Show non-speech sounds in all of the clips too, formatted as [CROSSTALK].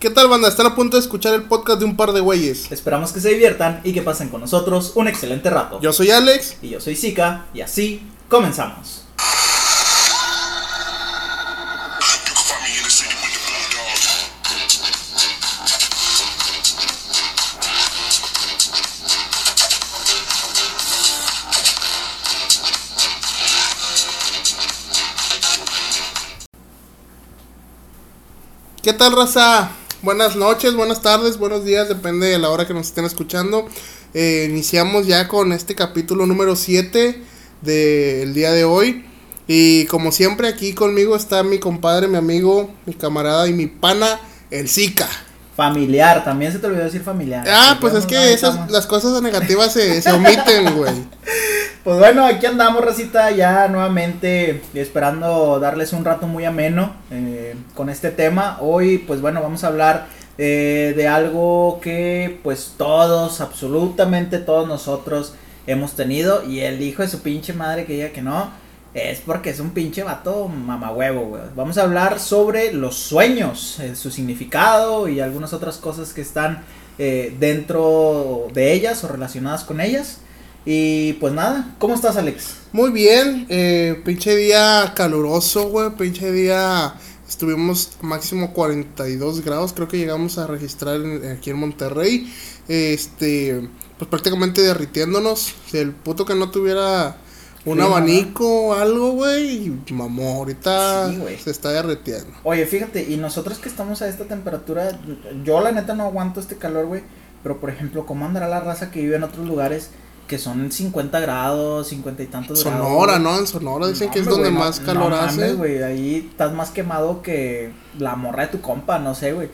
¿Qué tal, banda? Están a punto de escuchar el podcast de un par de güeyes. Esperamos que se diviertan y que pasen con nosotros un excelente rato. Yo soy Alex. Y yo soy Zika, y así comenzamos. ¿Qué tal, raza? Buenas noches, buenas tardes, buenos días, depende de la hora que nos estén escuchando. Eh, iniciamos ya con este capítulo número 7 del día de hoy. Y como siempre, aquí conmigo está mi compadre, mi amigo, mi camarada y mi pana, el Zika. Familiar, también se te olvidó decir familiar. Ah, pues es que esas, las cosas negativas se, se omiten, güey. [LAUGHS] Pues bueno, aquí andamos, Racita, ya nuevamente esperando darles un rato muy ameno eh, con este tema. Hoy, pues bueno, vamos a hablar eh, de algo que pues todos, absolutamente todos nosotros hemos tenido. Y el hijo de su pinche madre que diga que no, es porque es un pinche vato mamahuevo, güey. Vamos a hablar sobre los sueños, eh, su significado y algunas otras cosas que están dentro de ellas o relacionadas con ellas. Y pues nada, ¿cómo estás, Alex? Muy bien, eh, pinche día caluroso, güey, pinche día estuvimos máximo 42 grados, creo que llegamos a registrar aquí en Monterrey, este, pues prácticamente derritiéndonos, el puto que no tuviera un abanico o algo, güey, mamó, ahorita se está derritiendo. Oye, fíjate, y nosotros que estamos a esta temperatura, yo la neta no aguanto este calor, güey, pero por ejemplo, ¿cómo andará la raza que vive en otros lugares? Que son 50 grados, 50 y tantos Sonora, grados. Sonora, ¿no? En Sonora dicen que es donde más calor hace. güey, ahí estás más quemado que la morra de tu compa, no sé, güey.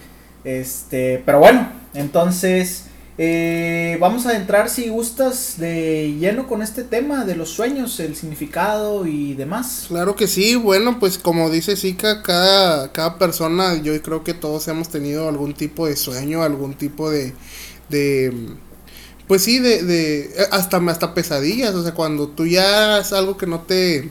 Este, pero bueno, entonces eh, vamos a entrar si gustas de lleno con este tema de los sueños, el significado y demás. Claro que sí, bueno, pues como dice Zika, cada, cada persona, yo creo que todos hemos tenido algún tipo de sueño, algún tipo de, de pues sí, de, de hasta, hasta pesadillas, o sea, cuando tú ya es algo que no te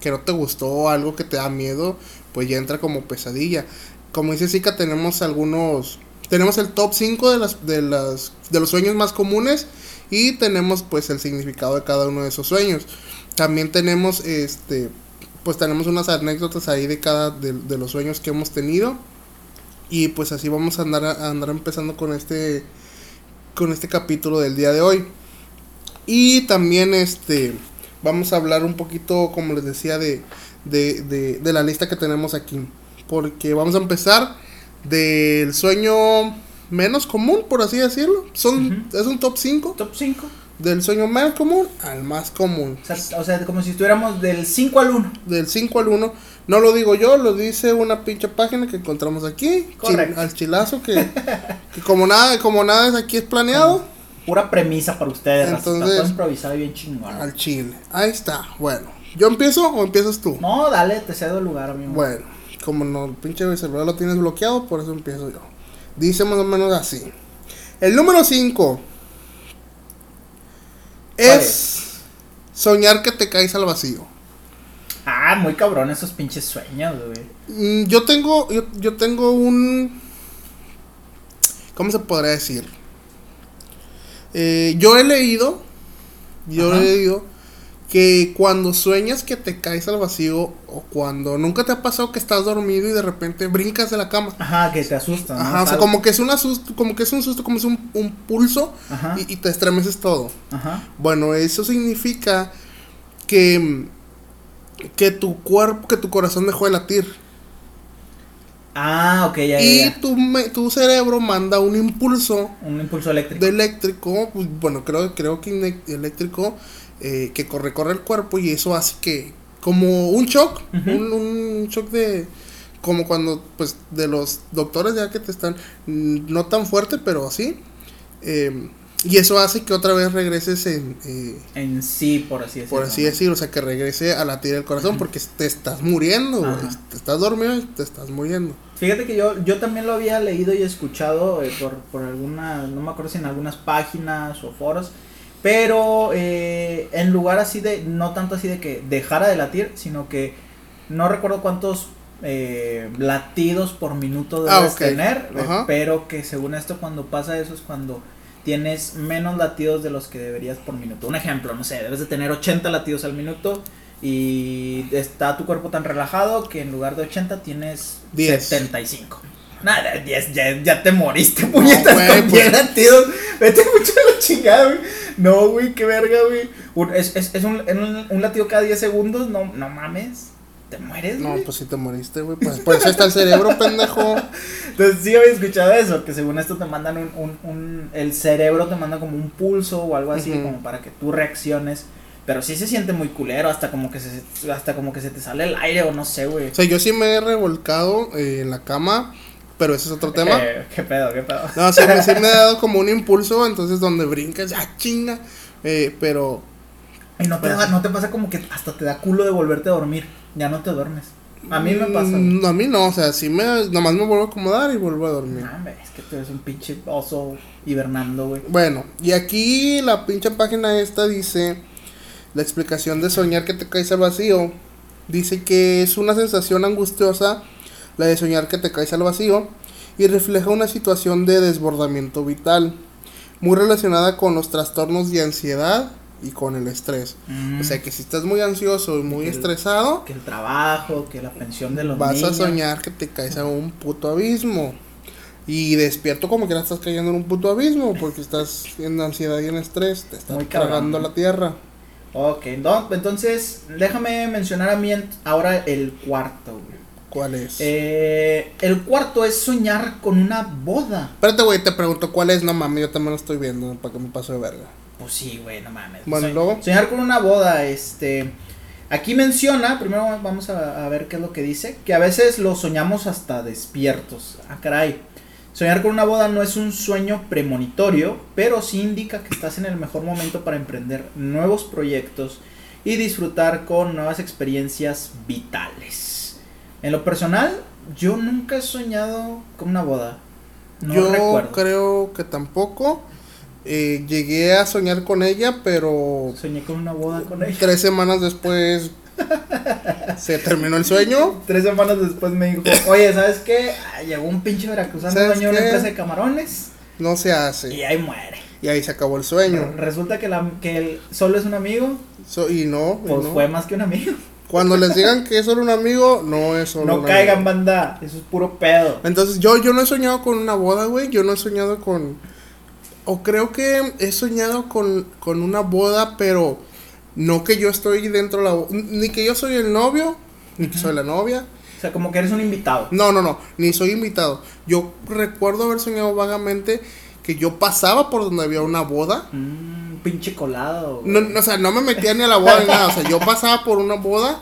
que no te gustó, algo que te da miedo, pues ya entra como pesadilla. Como dice Zika, tenemos algunos tenemos el top 5 de las de las de los sueños más comunes y tenemos pues el significado de cada uno de esos sueños. También tenemos este pues tenemos unas anécdotas ahí de cada de, de los sueños que hemos tenido y pues así vamos a andar a andar empezando con este con este capítulo del día de hoy. Y también este vamos a hablar un poquito, como les decía, de, de, de, la lista que tenemos aquí. Porque vamos a empezar del sueño menos común, por así decirlo. Son, Es un top 5. Top 5. Del sueño menos común al más común. O sea, como si estuviéramos del 5 al 1. Del 5 al 1. No lo digo yo, lo dice una pinche página que encontramos aquí. al chilazo que, que, como nada, como nada es aquí es planeado. Pura premisa para ustedes. Entonces, improvisado bien chingón. Al chile. Ahí está. Bueno, ¿yo empiezo o empiezas tú? No, dale, te cedo el lugar, amigo. Bueno, como no, el pinche celular lo tienes bloqueado, por eso empiezo yo. Dice más o menos así. El número 5 es soñar que te caes al vacío. Ah, muy cabrón esos pinches sueños, güey. Yo tengo, yo, yo tengo un... ¿Cómo se podría decir? Eh, yo he leído, yo he leído que cuando sueñas que te caes al vacío o cuando nunca te ha pasado que estás dormido y de repente brincas de la cama. Ajá, que te asusta. Ajá, o sea, como que es un asusto, como que es un susto, como es un, pulso y, y, te estremeces todo. Ajá. Bueno, eso significa que que tu cuerpo, que tu corazón dejó de latir. Ah, ok, ya, Y Tu, tu cerebro manda un impulso. Un impulso eléctrico. De eléctrico, pues, bueno, creo, creo que eléctrico, eh, que corre, corre el cuerpo y eso hace que, como un shock, un, un, shock de, como cuando, pues, de los doctores ya que te están, mm, no tan fuerte, pero así, eh, y eso hace que otra vez regreses en... Eh, en sí, por así decirlo. Por así decirlo, o sea, que regrese a latir el corazón porque te estás muriendo, Te estás dormido y te estás muriendo. Fíjate que yo, yo también lo había leído y escuchado eh, por, por alguna, no me acuerdo si en algunas páginas o foros, pero eh, en lugar así de, no tanto así de que dejara de latir, sino que no recuerdo cuántos eh, latidos por minuto Ah, debes ok. tener, eh, Ajá. pero que según esto cuando pasa eso es cuando tienes menos latidos de los que deberías por minuto. Un ejemplo, no sé, debes de tener 80 latidos al minuto y está tu cuerpo tan relajado que en lugar de 80 tienes Diez. 75. Nada, 10, ya, ya te moriste, [LAUGHS] puñetas, güey, con pues. 10 latidos. Vete mucho a la chingada, güey. No, güey, qué verga, güey. Es, es, es un, un, un latido cada 10 segundos, no, no mames. Te mueres, No, güey. pues sí te moriste, güey. Pues por eso está el cerebro, [LAUGHS] pendejo. Entonces sí había escuchado eso, que según esto te mandan un, un, un- el cerebro te manda como un pulso o algo así, como para que tú reacciones. Pero sí se siente muy culero, hasta como que se, hasta como que se te sale el aire o no sé, güey. O sea, yo sí me he revolcado eh, en la cama, pero ese es otro tema. Eh, [LAUGHS] ¿Qué pedo, qué pedo? No, sí, me- sí me ha dado como un impulso, entonces donde brincas, ¡ah, chinga! Eh, pero, Y no te, da- no te pasa como que hasta te da culo de volverte a dormir. Ya no te duermes. A mí me pasa. güey. mm, a mí no, o sea, sí me, nomás me vuelvo a acomodar y vuelvo a dormir. No, hombre, es que tú eres un pinche oso hibernando, güey. Bueno, y aquí la pinche página esta dice, la explicación de soñar que te caes al vacío, dice que es una sensación angustiosa la de soñar que te caes al vacío y refleja una situación de desbordamiento vital, muy relacionada con los trastornos de ansiedad y con el estrés. Mm, O sea que si estás muy ansioso y muy Que el- estresado, que el trabajo, que la pensión de los vas niños. a soñar que te caes a un puto abismo. Y despierto como que no estás cayendo en un puto abismo porque estás en ansiedad y en estrés, te está Muy cabrón, tragando la tierra. Ok, no, entonces déjame mencionar a mí ahora el cuarto, güey. ¿Cuál es? Eh, el cuarto es soñar con una boda. Espérate, güey, te pregunto cuál es. No mames, yo también lo estoy viendo para que me paso de verga. Pues sí, güey, no mames. Bueno, Soñ- luego. Soñar con una boda, este. Aquí menciona, primero vamos a, a ver qué es lo que dice, que a veces lo soñamos hasta despiertos. Ah, caray. Soñar con una boda no es un sueño premonitorio, pero sí indica que estás en el mejor momento para emprender nuevos proyectos y disfrutar con nuevas experiencias vitales. En lo personal, yo nunca he soñado con una boda. No yo recuerdo. creo que tampoco. Eh, llegué a soñar con ella, pero Soñé con una boda con ella. tres semanas después se terminó el sueño. [LAUGHS] Tres semanas después me dijo, oye, ¿sabes qué? Llegó un pinche veracruzano ¿Sabes dueño de una empresa de camarones No se hace. y ahí muere. Y ahí se acabó el sueño. Resulta que, la, que él solo es un amigo, So- y no, y pues no. fue más que un amigo. Cuando les digan que es solo un amigo, no es solo No un caigan, amigo. banda, eso es puro pedo. Entonces yo, yo no he soñado con una boda, güey. Yo no he soñado con... O creo que he soñado con, con una boda, pero no que yo estoy dentro de la boda. Ni que yo soy el novio, ni que soy la novia. O sea, como que eres un invitado. No, no, no, ni soy invitado. Yo recuerdo haber soñado vagamente que yo pasaba por donde había una boda. Mm, pinche colado. No, no, o sea, no me metía ni a la boda ni nada. O sea, yo pasaba por una boda.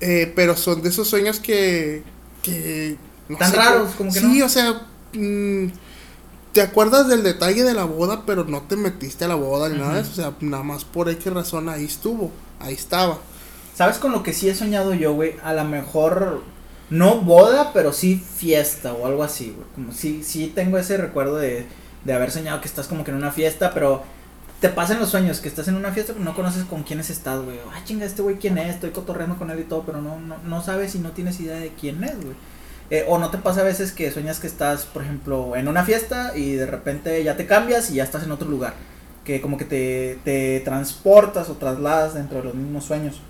eh, pero son de esos sueños que. que no Tan sé, raros, como que Sí, no. o sea. mm, te acuerdas del detalle de la boda, pero no te metiste a la boda ni nada de eso. O sea, nada más por X razón ahí estuvo. Ahí estaba. ¿Sabes con lo que sí he soñado yo, güey? A lo mejor, no boda, pero sí fiesta o algo así, güey. Como sí, sí tengo ese recuerdo de, de haber soñado que estás como que en una fiesta, pero te pasan los sueños, que estás en una fiesta, pero no conoces con quiénes estás, güey. Ah, chinga, este güey quién es, estoy cotorreando con él y todo, pero no, no, no sabes y no tienes idea de quién es, güey. Eh, o no te pasa a veces que sueñas que estás, por ejemplo, en una fiesta y de repente ya te cambias y ya estás en otro lugar. Que como que te, te transportas o trasladas dentro de los mismos sueños.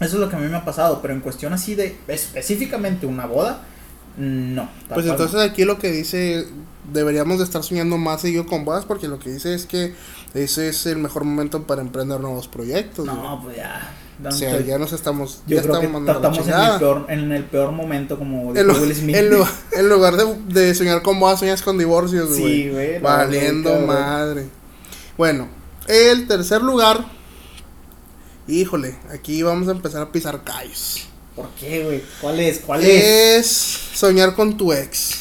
Eso es lo que a mí me ha pasado, pero en cuestión así de específicamente una boda, no. Pues entonces aquí lo que dice, deberíamos de estar soñando más seguido con bodas porque lo que dice es que ese es el mejor momento para emprender nuevos proyectos. No, pues ya. O sea, ya nos estamos, yo ya creo que estamos mandando la estamos en el, peor, en el peor momento como En, lu- Will Smith. en lu- [LAUGHS] en lugar de, de soñar con bodas, sueñas con divorcios, güey. Sí, güey. Valiendo madre. Bueno, el tercer lugar. Híjole, aquí vamos a empezar a pisar callos. ¿Por qué, güey? ¿Cuál es? ¿Cuál es? Es soñar con tu ex.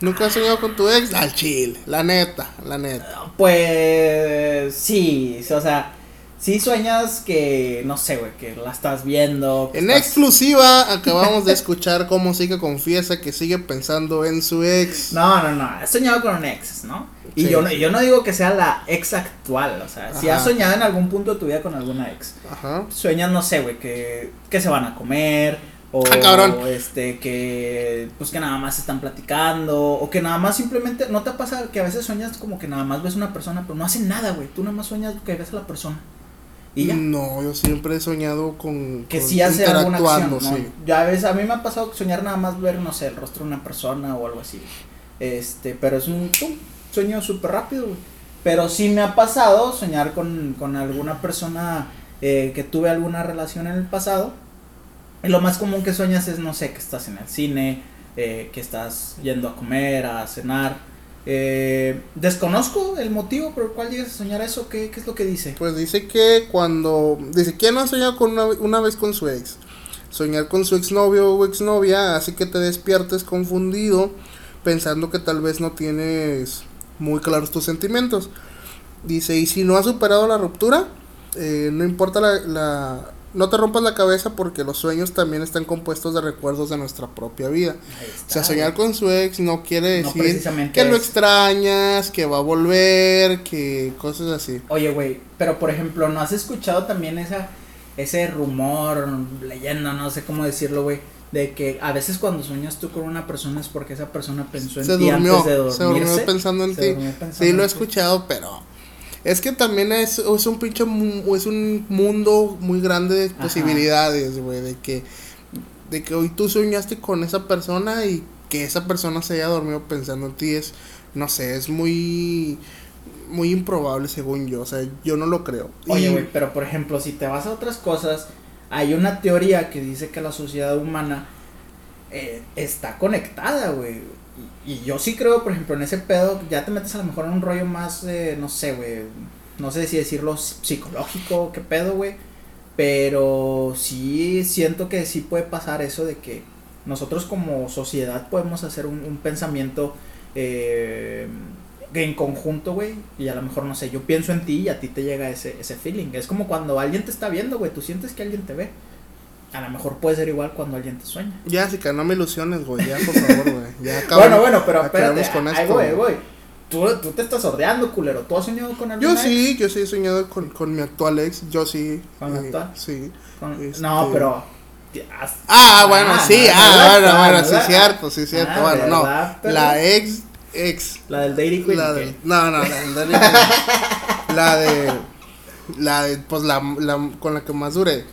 ¿Nunca has soñado con tu ex? Al chile, la neta, la neta. Pues sí, o sea, sí sueñas que, no sé, güey, que la estás viendo. En estás- exclusiva acabamos de escuchar cómo Zika confiesa que sigue pensando en su ex. No, no, no, he soñado con un ex, ¿no? Y Sí. yo, no- yo no digo que sea la ex actual, o sea, si has soñado en algún punto de tu vida con alguna ex, Ajá. sueñas, no sé, güey, que, que se van a comer, O Ah, cabrón. este que pues que nada más están platicando o que nada más simplemente no te pasa que a veces sueñas como que nada más ves una persona pero no hacen nada, güey. Tú nada más sueñas que ves a la persona. Y ya. No, yo siempre he soñado con. que con sí hace alguna acción, ¿no? sí. Ya ves, a mí me ha pasado soñar nada más ver, no sé, el rostro de una persona o algo así. Este, pero es un pum, sueño súper rápido, güey. Pero sí me ha pasado soñar con, con alguna persona eh, que tuve alguna relación en el pasado. Y lo más común que sueñas es, no sé, que estás en el cine, eh, que estás yendo a comer, a cenar. Eh, desconozco el motivo por el cual llegas a soñar eso. ¿Qué, qué es lo que dice? Pues dice que cuando. Dice, ¿quién no ha soñado con una, una vez con su ex? Soñar con su exnovio o exnovia hace que te despiertes confundido, pensando que tal vez no tienes muy claros tus sentimientos. Dice, y si no has superado la ruptura, eh, no importa la, la- No te rompas la cabeza porque los sueños también están compuestos de recuerdos de nuestra propia vida. O sea, soñar con su ex no quiere decir que lo extrañas, que va a volver, que cosas así. Oye, güey, pero por ejemplo, ¿no has escuchado también esa ese rumor, leyenda, no sé cómo decirlo, güey, de que a veces cuando sueñas tú con una persona es porque esa persona pensó en ti antes de dormirse? se durmió pensando en ti. Sí, lo he escuchado, pero es que también es, es un pinche es un mundo muy grande de Ajá. posibilidades, güey, de que de que hoy tú soñaste con esa persona y que esa persona se haya dormido pensando en ti es no sé, es muy muy improbable según yo, o sea, yo no lo creo. Oye, Y- güey, pero por ejemplo, si te vas a otras cosas, hay una teoría que dice que la sociedad humana eh, está conectada, güey. Y, yo sí creo, por ejemplo, en ese pedo, ya te metes a lo mejor en un rollo más, eh, no sé, güey, no sé si decirlo psi- psicológico, qué pedo, güey. Pero sí siento que sí puede pasar eso de que nosotros como sociedad podemos hacer un, un pensamiento eh, en conjunto, güey. Y a lo mejor, no sé, yo pienso en ti y a ti te llega ese, ese feeling. Es como cuando alguien te está viendo, güey. Tú sientes que alguien te ve. A lo mejor puede ser igual cuando alguien te sueña. Ya, sí, que no me ilusiones, güey, ya, por [LAUGHS] favor, güey. Ya acabamos- bueno, bueno, pero espérate. con ahí esto, voy, ahí voy. Tú, tú te estás sordeando, culero. ¿Tú has soñado con alguien? Yo sí, yo sí he soñado con, con mi actual ex, yo sí. ¿Con la eh, actual? Sí. Este- No, pero. has- Ah, bueno, sí, no, ah, bueno, bueno, sí, ¿verdad? cierto, sí, cierto. Ah, bueno, no. La ex, ex. La del Dairy Queen. La no, no, la del Dairy Queen. [LAUGHS] La de, la de, pues la, la con la que más duré.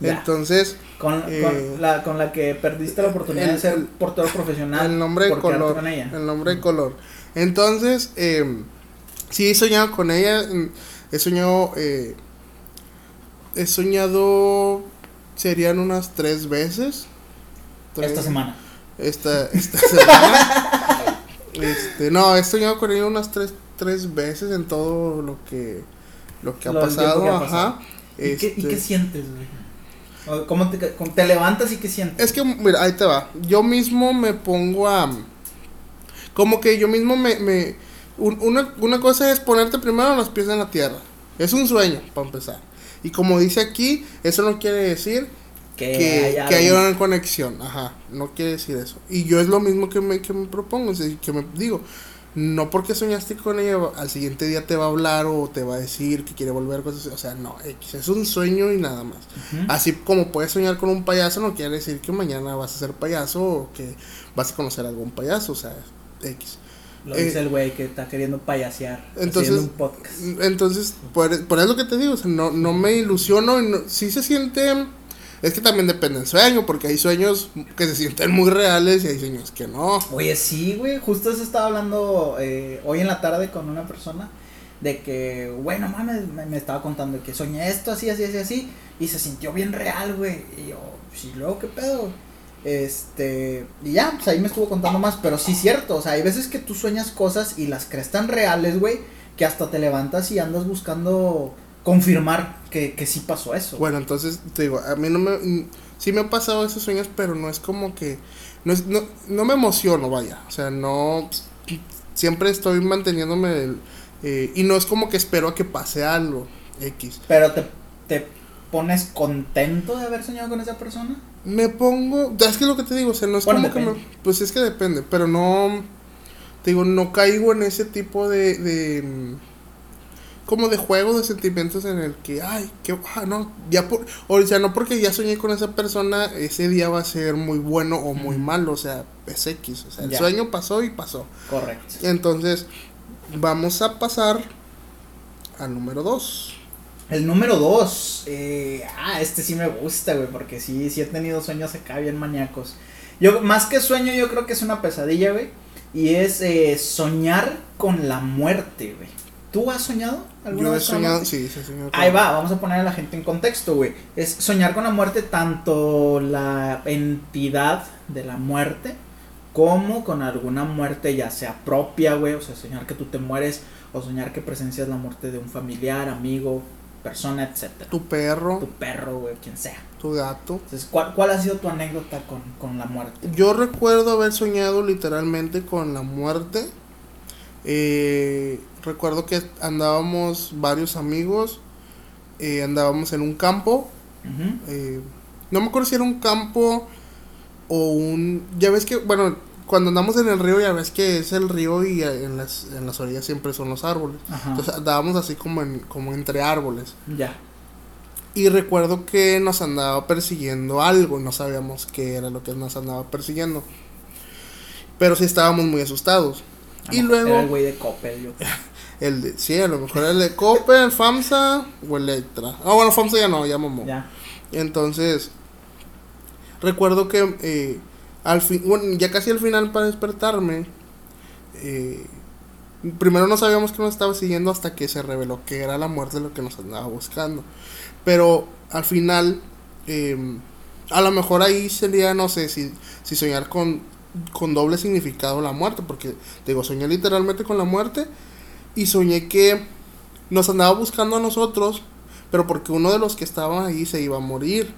Ya. Entonces, Con, Eh, con la, con la que perdiste la oportunidad el- de ser portero profesional. el nombre de color. con ella. El nombre de color. Entonces, eh, sí he soñado con ella. mm, He soñado, eh, he soñado, serían unas tres veces. Tres- Esta semana. Esta, esta [LAUGHS] semana. este, no, he soñado con ella unas tres, tres veces en todo lo que, lo que ha Lo pasado. que ha ajá. pasado. ¿Y, qué, y Este, qué sientes, güey? ¿Cómo te, te levantas y qué sientes? Es que, mira, ahí te va. Yo mismo me pongo a. Como que yo mismo me. me un- una, una cosa es ponerte primero los pies en la tierra. Es un sueño, para empezar. Y como dice aquí, eso no quiere decir que, que, hay que haya una conexión. Ajá, no quiere decir eso. Y yo es lo mismo que me, que me propongo. o sea, que me digo, no porque soñaste con ella, al siguiente día te va a hablar o te va a decir que quiere volver, cosas. O sea, no, X, es un sueño y nada más. Así como puedes soñar con un payaso, no quiere decir que mañana vas a ser payaso o que vas a conocer a algún payaso, o sea, X. Lo eh, dice el güey que está queriendo payasear. entonces- un podcast. Entonces, por, por eso lo que te digo, o sea, no, no me ilusiono no, sí se siente, es que también depende del sueño, porque hay sueños que se sienten muy reales y hay sueños que no. Oye, sí, güey. Justo eso estaba hablando eh, hoy en la tarde con una persona. De que, güey, no mames, me, me estaba contando que soñé esto, así, así, así, así. Y se sintió bien real, güey. Y yo, sí, luego, ¿qué pedo? Este, y ya, pues ahí me estuvo contando más. Pero sí, cierto. O sea, hay veces que tú sueñas cosas y las crees tan reales, güey, que hasta te levantas y andas buscando confirmar que, que sí pasó eso. Bueno, entonces te digo, a mí no me, mm, sí me han pasado esos sueños, pero no es como que, no, es, no, no me emociono, vaya, o sea, no, siempre estoy manteniéndome, el- eh, y no es como que espero a que pase algo, X. Pero te, te pones contento de haber soñado con esa persona. Me pongo, es que es lo que te digo, o sea, no es Bueno, como que me, pues es que depende, pero no, te digo, no caigo en ese tipo de, de, como de juego de sentimientos en el que, ay, que, ah, no, ya por, o sea, no porque ya soñé con esa persona, ese día va a ser muy bueno o muy malo, o sea, es X, o sea, el sueño pasó y pasó. Correcto. Entonces, vamos a pasar al número 2. El número 2, eh, ah, este sí me gusta, güey, porque sí, sí he tenido sueños acá bien maníacos. Yo, más que sueño, yo creo que es una pesadilla, güey. Y es eh, soñar con la muerte, güey. ¿Tú has soñado Yo he soñado, sí, sí, soñado. Ahí va, vamos a poner a la gente en contexto, güey. Es soñar con la muerte, tanto la entidad de la muerte, como con alguna muerte, ya sea propia, güey. O sea, soñar que tú te mueres, o soñar que presencias la muerte de un familiar, amigo, persona, etcétera. Tu perro. Tu perro, güey, quien sea. Tu gato. Entonces, ¿cuál, ¿cuál ha sido tu anécdota con, con la muerte? Yo recuerdo haber soñado literalmente con la muerte. Eh, recuerdo que andábamos varios amigos, eh, andábamos en un campo. eh, no me acuerdo si era un campo o un... Ya ves que, bueno, cuando andamos en el río ya ves que es el río y en las, en las orillas siempre son los árboles. Entonces andábamos así como, en, como entre árboles. Ya. Y recuerdo que nos andaba persiguiendo algo, no sabíamos qué era lo que nos andaba persiguiendo. Pero sí estábamos muy asustados. Y luego... Era el güey de Coppel, yo [LAUGHS] El de, sí, a lo mejor el de Coppel, FAMSA o Electra. Ah, bueno, FAMSA ya no, ya mamó. Ya. Entonces, recuerdo que eh, al fin, bueno, ya casi al final para despertarme, eh, primero no sabíamos que nos estaba siguiendo hasta que se reveló que era la muerte lo que nos andaba buscando. Pero al final, eh, a lo mejor ahí sería, no sé, si, si soñar con, con doble significado la muerte, porque digo, soñé literalmente con la muerte y soñé que nos andaba buscando a nosotros, pero porque uno de los que estaban ahí se iba a morir.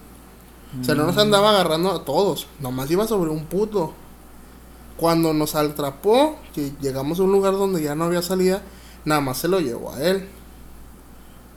O sea, no nos andaba agarrando a todos, nomás iba sobre un puto. Cuando nos atrapó, que llegamos a un lugar donde ya no había salida, nada más se lo llevó a él.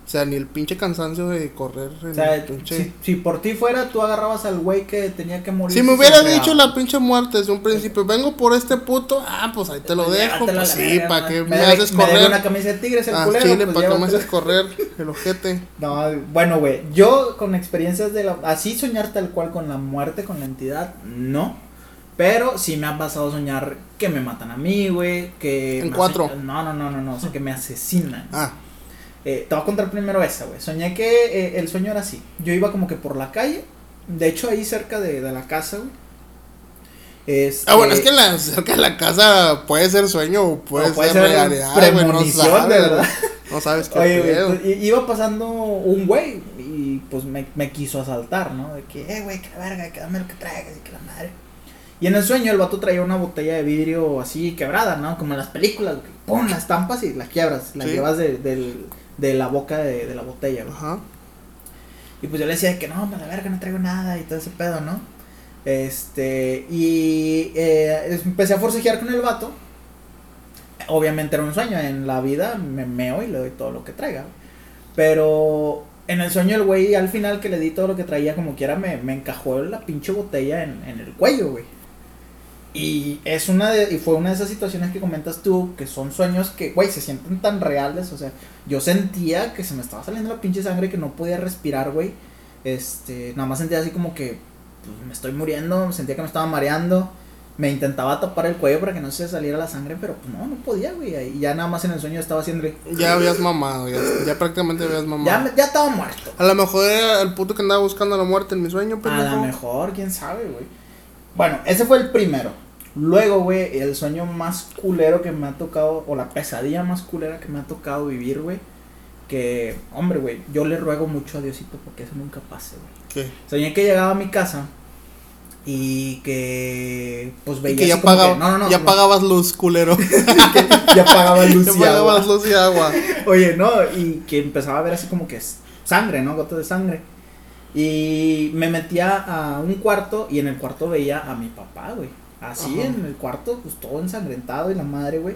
O sea, ni el pinche cansancio de correr. O sea, si, si, por ti fuera, tú agarrabas al güey que tenía que morir. Si me hubiera dicho la pinche muerte desde un principio, vengo por este puto, ah, pues ahí te lo dejo. Pues sí, para que me, haces correr. Me una camisa de tigres, el ah, culero. Chile, pues para que me haces correr, el ojete. [LAUGHS] No, bueno, güey, yo con experiencias de la. Así soñar tal cual con la muerte, con la entidad, no. Pero sí me ha pasado soñar que me matan a mí, güey. Que. En cuatro. No, no, no, no, no. O sea, que me asesinan. Ah. Eh, te voy a contar primero esa, güey. Soñé que eh, el sueño era así. Yo iba como que por la calle. De hecho, ahí cerca de, de la casa, güey. Este... Ah, bueno, es que la, cerca de la casa puede ser sueño o puede, puede ser, realidad. Premonición, no sabes, de verdad. No sabes qué Oye, güey, iba pasando un güey y pues me, me, quiso asaltar, ¿no? De que, eh, güey, que la verga, que dame lo que traigas y que la madre. Y en el sueño el vato traía una botella de vidrio así quebrada, ¿no? Como en las películas, güey. Pon las estampas y la quiebras, la ¿Sí? llevas de, del de la boca de, de la botella, güey. Ajá. Y pues yo le decía que no, la verga, no traigo nada y todo ese pedo, ¿no? Este, y eh, empecé a forcejear con el vato. Obviamente era un sueño, en la vida me meo y le doy todo lo que traiga. Pero en el sueño el güey al final que le di todo lo que traía como quiera me, me encajó la pinche botella en, en el cuello, güey. Y es una de, y fue una de esas situaciones que comentas tú, que son sueños que, güey, se sienten tan reales, o sea, yo sentía que se me estaba saliendo la pinche sangre que no podía respirar, güey. Este, nada más sentía así como que pues, me estoy muriendo, sentía que me estaba mareando. Me intentaba tapar el cuello para que no se saliera la sangre, pero pues no, no podía, güey. Y ya nada más en el sueño estaba haciendo. Ya habías mamado, ya, ya prácticamente habías mamado. Ya, ya estaba muerto. A lo mejor era el puto que andaba buscando la muerte en mi sueño, pero. A lo mejor, quién sabe, güey. Bueno, ese fue el primero. Luego, güey, el sueño más culero que me ha tocado, o la pesadilla más culera que me ha tocado vivir, güey. Que, hombre, güey, yo le ruego mucho a Diosito porque eso nunca pase, güey. ¿Qué? Soñé que llegaba a mi casa y que, pues veía. Y que ya, pagaba, que, no, no, no, ya pagabas luz, culero. [LAUGHS] ya [LAUGHS] pagabas luz y agua. pagabas [LAUGHS] luz y agua. Oye, no, y que empezaba a ver así como que sangre, ¿no? Gotas de sangre. Y me metía a un cuarto y en el cuarto veía a mi papá, güey. Así Ajá. en el cuarto, pues todo ensangrentado y la madre, güey.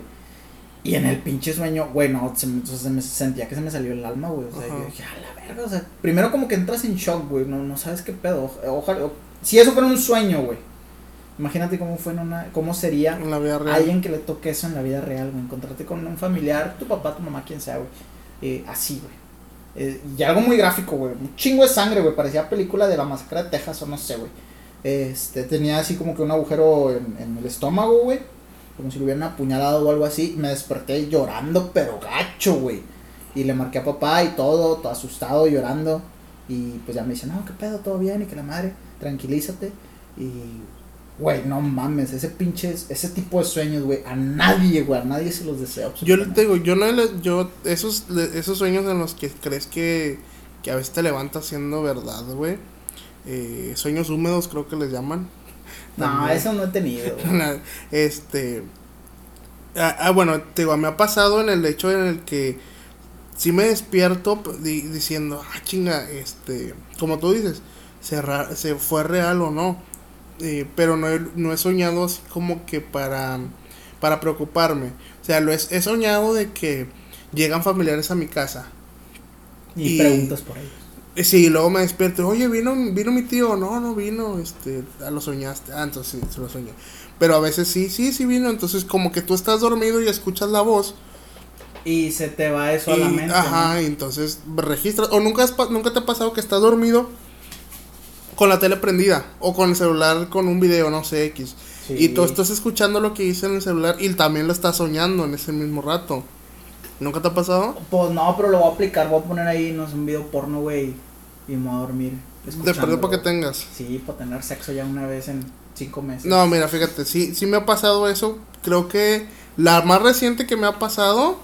Y en el pinche sueño, güey, no, se me, se me sentía que se me salió el alma, güey. O sea, Ajá. yo dije, a la verga, o sea, primero como que entras en shock, güey, no, no sabes qué pedo. Ojalá, o, si eso fuera un sueño, güey. Imagínate cómo fue en una, cómo sería en la vida real. alguien que le toque eso en la vida real, güey. Encontrarte con un familiar, tu papá, tu mamá, quien sea, güey. eh, así, güey. Eh, y algo muy gráfico, güey. Un chingo de sangre, güey. Parecía película de la masacre de Texas o no sé, güey. Este, tenía así como que un agujero en, en el estómago, güey. Como si lo hubieran apuñalado o algo así. Me desperté llorando, pero gacho, güey. Y le marqué a papá y todo, todo asustado, llorando. Y pues ya me dice, no, qué pedo, todo bien. Y que la madre, tranquilízate. Y, güey, no mames, ese pinche, ese tipo de sueños, güey, a nadie, güey, a nadie se los deseo. Yo le digo, yo no le, yo, esos, esos sueños en los que crees que, que a veces te levantas siendo verdad, güey. Eh, sueños húmedos creo que les llaman. [LAUGHS] No, eso no he tenido. [LAUGHS] este. Ah, ah, bueno, te digo, me ha pasado en el hecho en el que si me despierto diciendo, ah, chinga, este, como tú dices, se, se fue real o no. Eh, pero no he, no he soñado así como que para, para preocuparme. O sea, lo he, he soñado de que llegan familiares a mi casa. Y, preguntas por ellos. Sí, luego me despierto, oye, vino, vino mi tío, no, no vino, este, ah, lo soñaste, ah, entonces sí, se lo soñé. Pero a veces sí, sí, sí vino, entonces como que tú estás dormido y escuchas la voz. Y se te va eso a la mente. Ajá, y entonces registras, o nunca, has, nunca te ha pasado que estás dormido con la tele prendida o con el celular con un video, no sé, X. Y tú estás escuchando lo que dice en el celular y también lo estás soñando en ese mismo rato. ¿Nunca te ha pasado? Pues no, pero lo voy a aplicar, voy a poner ahí, no sé, un video porno, güey, y me voy a dormir. De perdió para que tengas. Sí, para tener sexo ya una vez en cinco meses. No, mira, fíjate, sí, sí me ha pasado eso. Creo que la más reciente que me ha pasado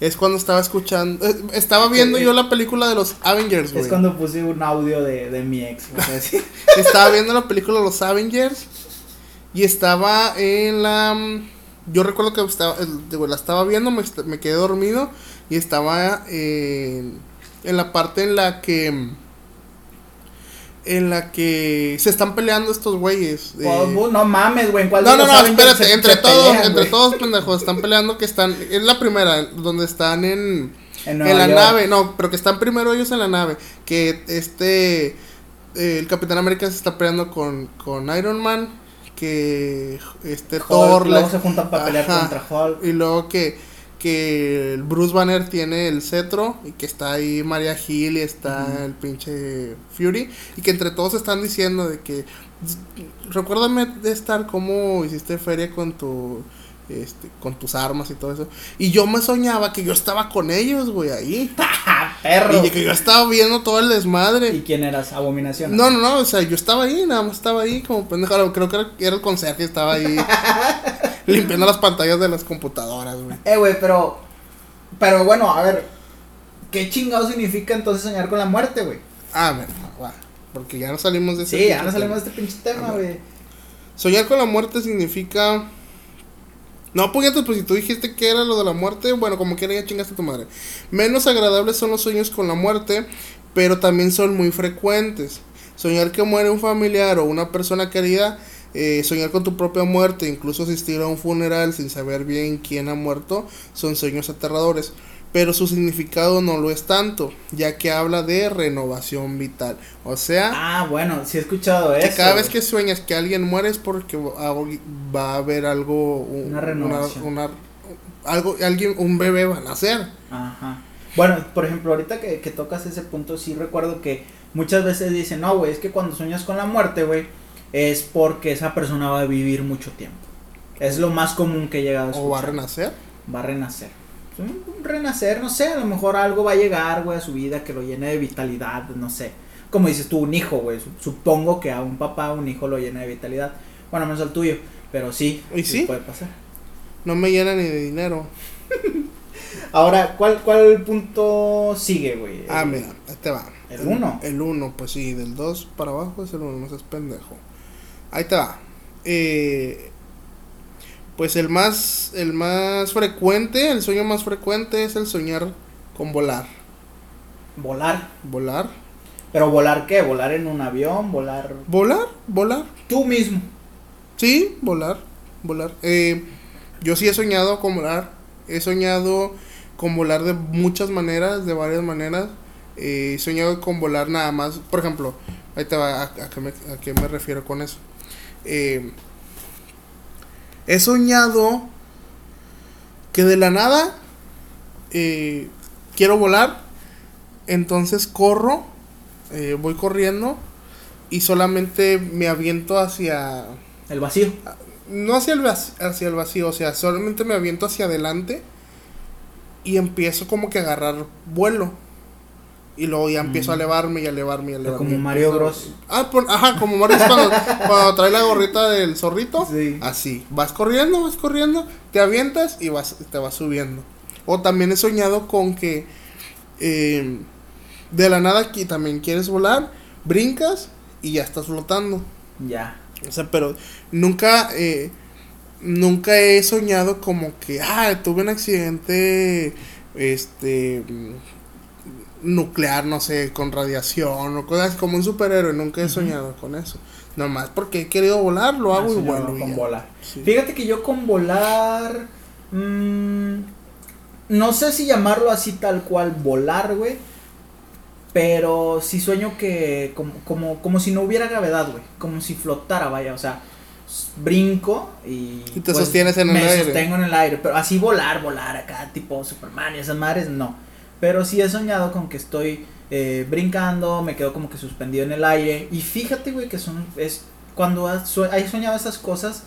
es cuando estaba escuchando. Eh, estaba viendo yo la película de los Avengers, güey. Es cuando puse un audio de, de mi ex, [LAUGHS] estaba viendo la película de los Avengers. Y estaba en la. Yo recuerdo que estaba, la estaba viendo, me, me, quedé dormido. Y estaba en la parte en la que en la que se están peleando estos güeyes. Pues, no mames, güey. No, no, no, espérate. Entre todos, entre todos, [LAUGHS] pendejos, están peleando que están. Es la primera, donde están en. En, la nave. No, pero que están primero ellos en la nave. Que este. Eh, el Capitán América se está peleando con, con Iron Man. Que este Thor. Luego se juntan para pelear contra Hulk. Y luego que que Bruce Banner tiene el cetro y que está ahí Maria Hill y está el pinche Fury y que entre todos están diciendo de que recuérdame de estar como hiciste feria con tu este, con tus armas y todo eso. Y yo me soñaba que yo estaba con ellos, güey, ahí. [LAUGHS] Perro. Y que yo estaba viendo todo el desmadre. ¿Y quién eras? Abominación. No, no, no, o sea, yo estaba ahí, nada más estaba ahí como pendejo. Creo que era, el conserje, estaba ahí [LAUGHS] limpiando las pantallas de las computadoras, güey. Eh, güey, pero. Pero bueno, a ver. ¿Qué chingado significa entonces soñar con la muerte, güey? Ah, bueno, va. Porque ya no salimos de ese Sí, ya no salimos de este pinche tema, güey. Soñar con la muerte significa no, pues pues si tú dijiste que era lo de la muerte, bueno, como quiera ya chingaste tu madre. Menos agradables son los sueños con la muerte, pero también son muy frecuentes. Soñar que muere un familiar o una persona querida, eh, soñar con tu propia muerte, incluso asistir a un funeral sin saber bien quién ha muerto, son sueños aterradores pero su significado no lo es tanto, ya que habla de renovación vital. O sea, ah, bueno, sí he escuchado eso. cada vez que sueñas que alguien muere es porque va a haber algo una renovación. algo alguien un bebé va a nacer. Ajá. Bueno, por ejemplo, ahorita que, que tocas ese punto, sí recuerdo que muchas veces dicen, no, güey, es que cuando sueñas con la muerte, güey, es porque esa persona va a vivir mucho tiempo. Es lo más común que he llegado a escuchar. ¿O va a renacer? Va a renacer un renacer, no sé, a lo mejor algo va a llegar, güey, a su vida que lo llene de vitalidad, no sé. Como dices tú, un hijo, güey. Supongo que a un papá, un hijo lo llena de vitalidad. Bueno, menos al tuyo, pero sí. ¿Y sí? Puede pasar. No me llena ni de dinero. [LAUGHS] Ahora, ¿cuál, ¿cuál punto sigue, güey? Ah, mira, este va. ¿El 1? El 1, pues sí, del 2 para abajo es el 1, no seas pendejo. Ahí te va. Eh, pues el más, el más frecuente, el sueño más frecuente es el soñar con volar. ¿Volar? Volar. ¿Pero volar qué? ¿Volar en un avión? ¿Volar? Volar, volar. ¿Tú mismo? Sí, volar, volar. Eh, yo sí he soñado con volar. He soñado con volar de muchas maneras, de varias maneras. Eh, he soñado con volar nada más. Por ejemplo, ahí te va, a, qué, me, a qué me refiero con eso. Eh, He soñado que de la nada eh, quiero volar, entonces corro, eh, voy corriendo y solamente me aviento hacia... El vacío. No hacia el, vac- hacia el vacío, o sea, solamente me aviento hacia adelante y empiezo como que a agarrar vuelo. Y luego ya empiezo a Mm. elevarme y a elevarme y a elevarme. como Mario Bros. Ah, por- ajá, como Mario Bros cuando, [LAUGHS] cuando trae la gorrita del zorrito. Sí. Así, vas corriendo, vas corriendo, te avientas y vas, te vas subiendo. O también he soñado con que eh, de la nada aquí también quieres volar, brincas y ya estás flotando. Ya. O sea, pero nunca, eh, nunca he soñado como que, ah, tuve un accidente, este, nuclear, no sé, con radiación o cosas como un superhéroe. Nunca he soñado con eso. Nomás porque he querido volar, lo hago Ah, y y con volar. Sí. Fíjate que yo con volar. mm, no sé si llamarlo así tal cual volar, güey. Pero sí sueño que. Como, como, como si no hubiera gravedad, güey. Como si flotara, vaya. O sea, brinco y. Y te sostienes en el me aire. sostengo en el aire. Pero así volar, volar acá, tipo Superman y esas madres, no. Pero sí he soñado con que estoy eh, brincando, me quedo como que suspendido en el aire. Y fíjate, güey, que son. Es, cuando has soñado esas cosas,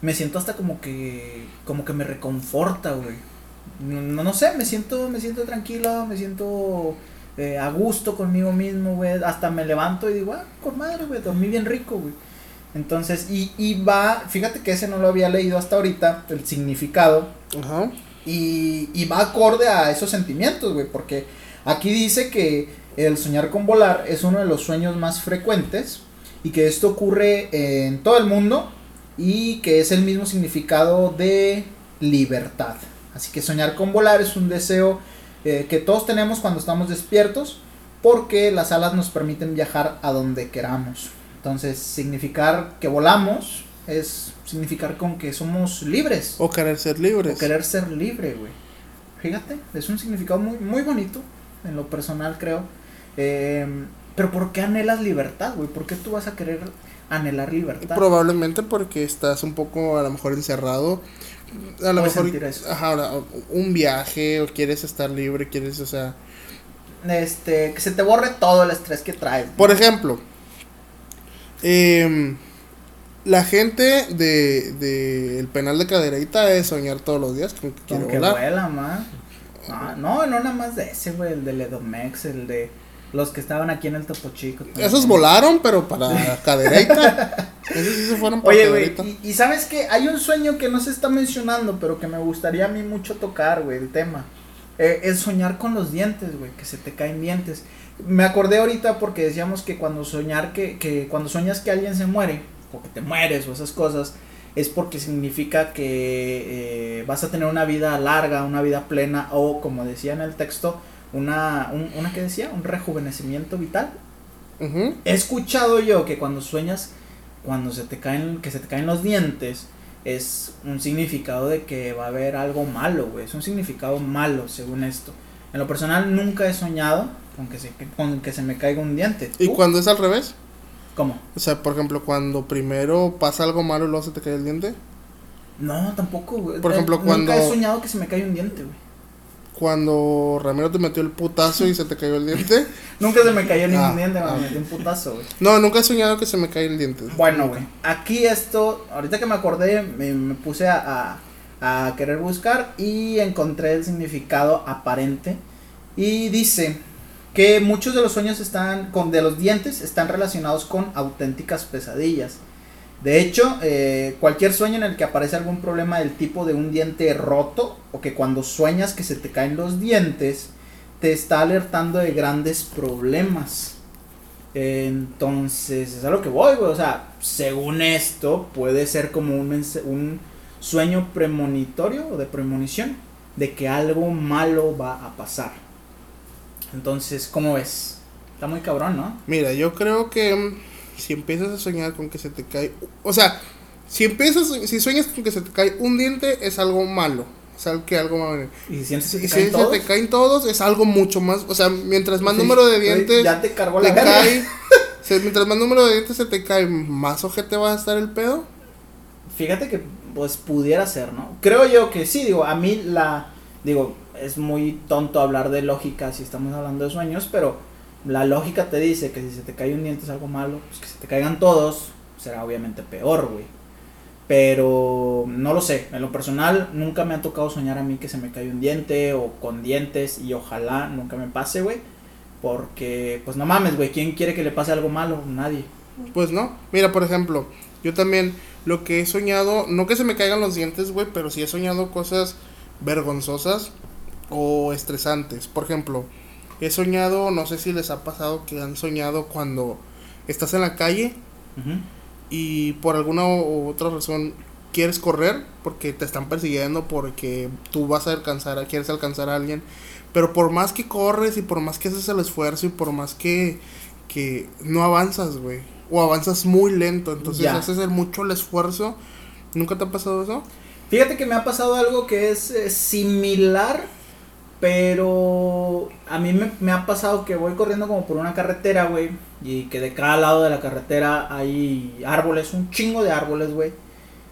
me siento hasta como que. Como que me reconforta, güey. No, no sé, me siento, me siento tranquilo, me siento eh, a gusto conmigo mismo, güey. Hasta me levanto y digo, ah, con madre, güey, dormí bien rico, güey. Entonces, y, y va, fíjate que ese no lo había leído hasta ahorita, el significado. Ajá. Y, y va acorde a esos sentimientos, güey, porque aquí dice que el soñar con volar es uno de los sueños más frecuentes y que esto ocurre en todo el mundo y que es el mismo significado de libertad. Así que soñar con volar es un deseo eh, que todos tenemos cuando estamos despiertos porque las alas nos permiten viajar a donde queramos. Entonces, significar que volamos es significar con que somos libres. O querer ser libres. O querer ser libre, güey. Fíjate, es un significado muy, muy bonito, en lo personal creo. Eh, pero ¿por qué anhelas libertad, güey? ¿Por qué tú vas a querer anhelar libertad? Probablemente porque estás un poco a lo mejor encerrado. A lo mejor ajá, un viaje o quieres estar libre, quieres, o sea, Este, que se te borre todo el estrés que traes. ¿no? por ejemplo, em, la gente de, de el penal de Cadereyta es soñar todos los días con que quiere volar. vuela, ma. Ah, no, no nada más de ese, güey, el del Edomex, el de los que estaban aquí en el Topo Chico. también. Esos volaron, pero para Cadereyta. [LAUGHS] Esos sí se fueron para Oye, güey, Cadereyta. y, y sabes que hay un sueño que no se está mencionando, pero que me gustaría a mí mucho tocar, güey, el tema. Eh, es soñar con los dientes, güey, que se te caen dientes. Me acordé ahorita porque decíamos que cuando soñar que, que cuando sueñas que alguien se muere, o que te mueres, o esas cosas, es porque significa que eh, vas a tener una vida larga, una vida plena, o como decía en el texto, una, un, una que decía, un rejuvenecimiento vital. He escuchado yo que cuando sueñas, cuando se te caen, que se te caen los dientes, es un significado de que va a haber algo malo, güey. Es un significado malo, según esto. En lo personal nunca he soñado con que se, con que se me caiga un diente. Y cuando es al revés, ¿Cómo? o sea, por ejemplo, cuando primero pasa algo malo y luego se te cae el diente. No, tampoco, güey. Por Eh, ejemplo, Nunca cuando- he soñado que se me cae un diente, güey. Cuando Ramiro te metió el putazo y se te cayó el diente. [LAUGHS] Nunca se me cayó ningún Ah, diente, ah, me metí un putazo, güey. No, nunca he soñado que se me cae el diente. Bueno, güey, aquí esto, ahorita que me acordé, me, me puse a, a, a querer buscar y encontré el significado aparente. Y dice que muchos de los sueños están, con de los dientes, están relacionados con auténticas pesadillas. De hecho, eh, cualquier sueño en el que aparece algún problema del tipo de un diente roto, o que cuando sueñas que se te caen los dientes, te está alertando de grandes problemas. Entonces, es a lo que voy. O sea, según esto, puede ser como un sueño premonitorio o de premonición de que algo malo va a pasar. Entonces, ¿cómo ves? Está muy cabrón, ¿no? Mira, yo creo que mm, si empiezas a soñar con que se te cae. O sea, si empiezas, si sueñas con que se te cae un diente, es algo malo. Es algo que algo va a venir. Y si sientes que Y se si se te caen todos, es algo mucho más. O sea, mientras más sí, número de dientes Ya te cargó te la verga. cae. [LAUGHS] se- mientras más número de dientes se te cae, más ojete va a estar el pedo. Fíjate que pues pudiera ser, ¿no? Creo yo que sí, digo, a mí la digo, es muy tonto hablar de lógica si estamos hablando de sueños, pero la lógica te dice que si se te cae un diente es algo malo, pues que se te caigan todos será obviamente peor, güey. Pero no lo sé, en lo personal nunca me ha tocado soñar a mí que se me cae un diente o con dientes y ojalá nunca me pase, güey. Porque, pues no mames, güey, ¿quién quiere que le pase algo malo? Nadie. Pues no. Mira, por ejemplo, yo también lo que he soñado, no que se me caigan los dientes, güey, pero sí he soñado cosas vergonzosas o estresantes. Por ejemplo, he soñado, no sé si les ha pasado que han soñado cuando estás en la calle y por alguna u otra razón quieres correr porque te están persiguiendo, porque tú vas a alcanzar, quieres alcanzar a alguien, pero por más que corres y por más que haces el esfuerzo y por más que, que no avanzas, güey, o avanzas muy lento, entonces haces el mucho el esfuerzo. ¿Nunca te ha pasado eso? Fíjate que me ha pasado algo que es eh, similar, pero a mí me, ha pasado que voy corriendo como por una carretera, güey, y que de cada lado de la carretera hay árboles, un chingo de árboles, güey,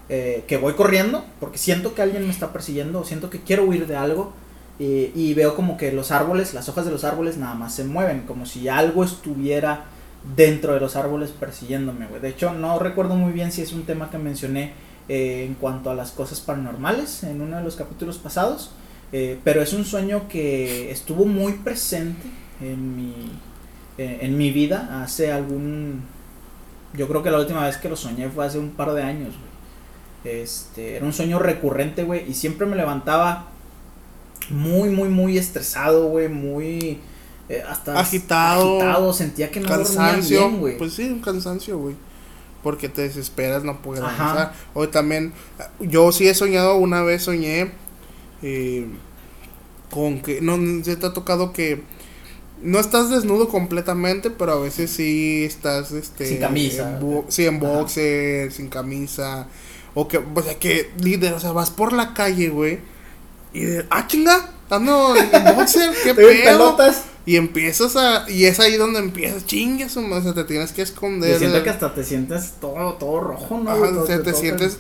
eh, que voy corriendo porque siento que alguien me está persiguiendo, siento que quiero huir de algo. y veo como que los árboles, las hojas de los árboles nada más se mueven, como si algo estuviera dentro de los árboles persiguiéndome, güey. De hecho, no recuerdo muy bien si es un tema que mencioné eh, en cuanto a las cosas paranormales en uno de los capítulos pasados, eh, pero es un sueño que estuvo muy presente en mi, eh, en mi vida hace algún... Yo creo que la última vez que lo soñé fue hace un par de años, güey. Este, era un sueño recurrente, güey, y siempre me levantaba muy, muy, muy estresado, güey, muy eh, hasta agitado, sentía que no cansancio, bien, güey. Pues sí, un cansancio, güey. Porque te desesperas, no puedes avanzar. O también, yo sí he soñado, una vez soñé eh, con que, no, se te ha tocado que no estás desnudo completamente, pero a veces sí estás, este... Sin camisa. En sí, en boxer, sin camisa. O que, o sea, que, líder, o sea, vas por la calle, güey. Y de, ah, chinga, ando en [LAUGHS] boxer, qué pedo. pelotas. Y empiezas a. Y es ahí donde empiezas, chingas, o sea, te tienes que esconder. Yo siento que hasta te sientes todo, todo rojo, ¿no? Ajá, te, sientes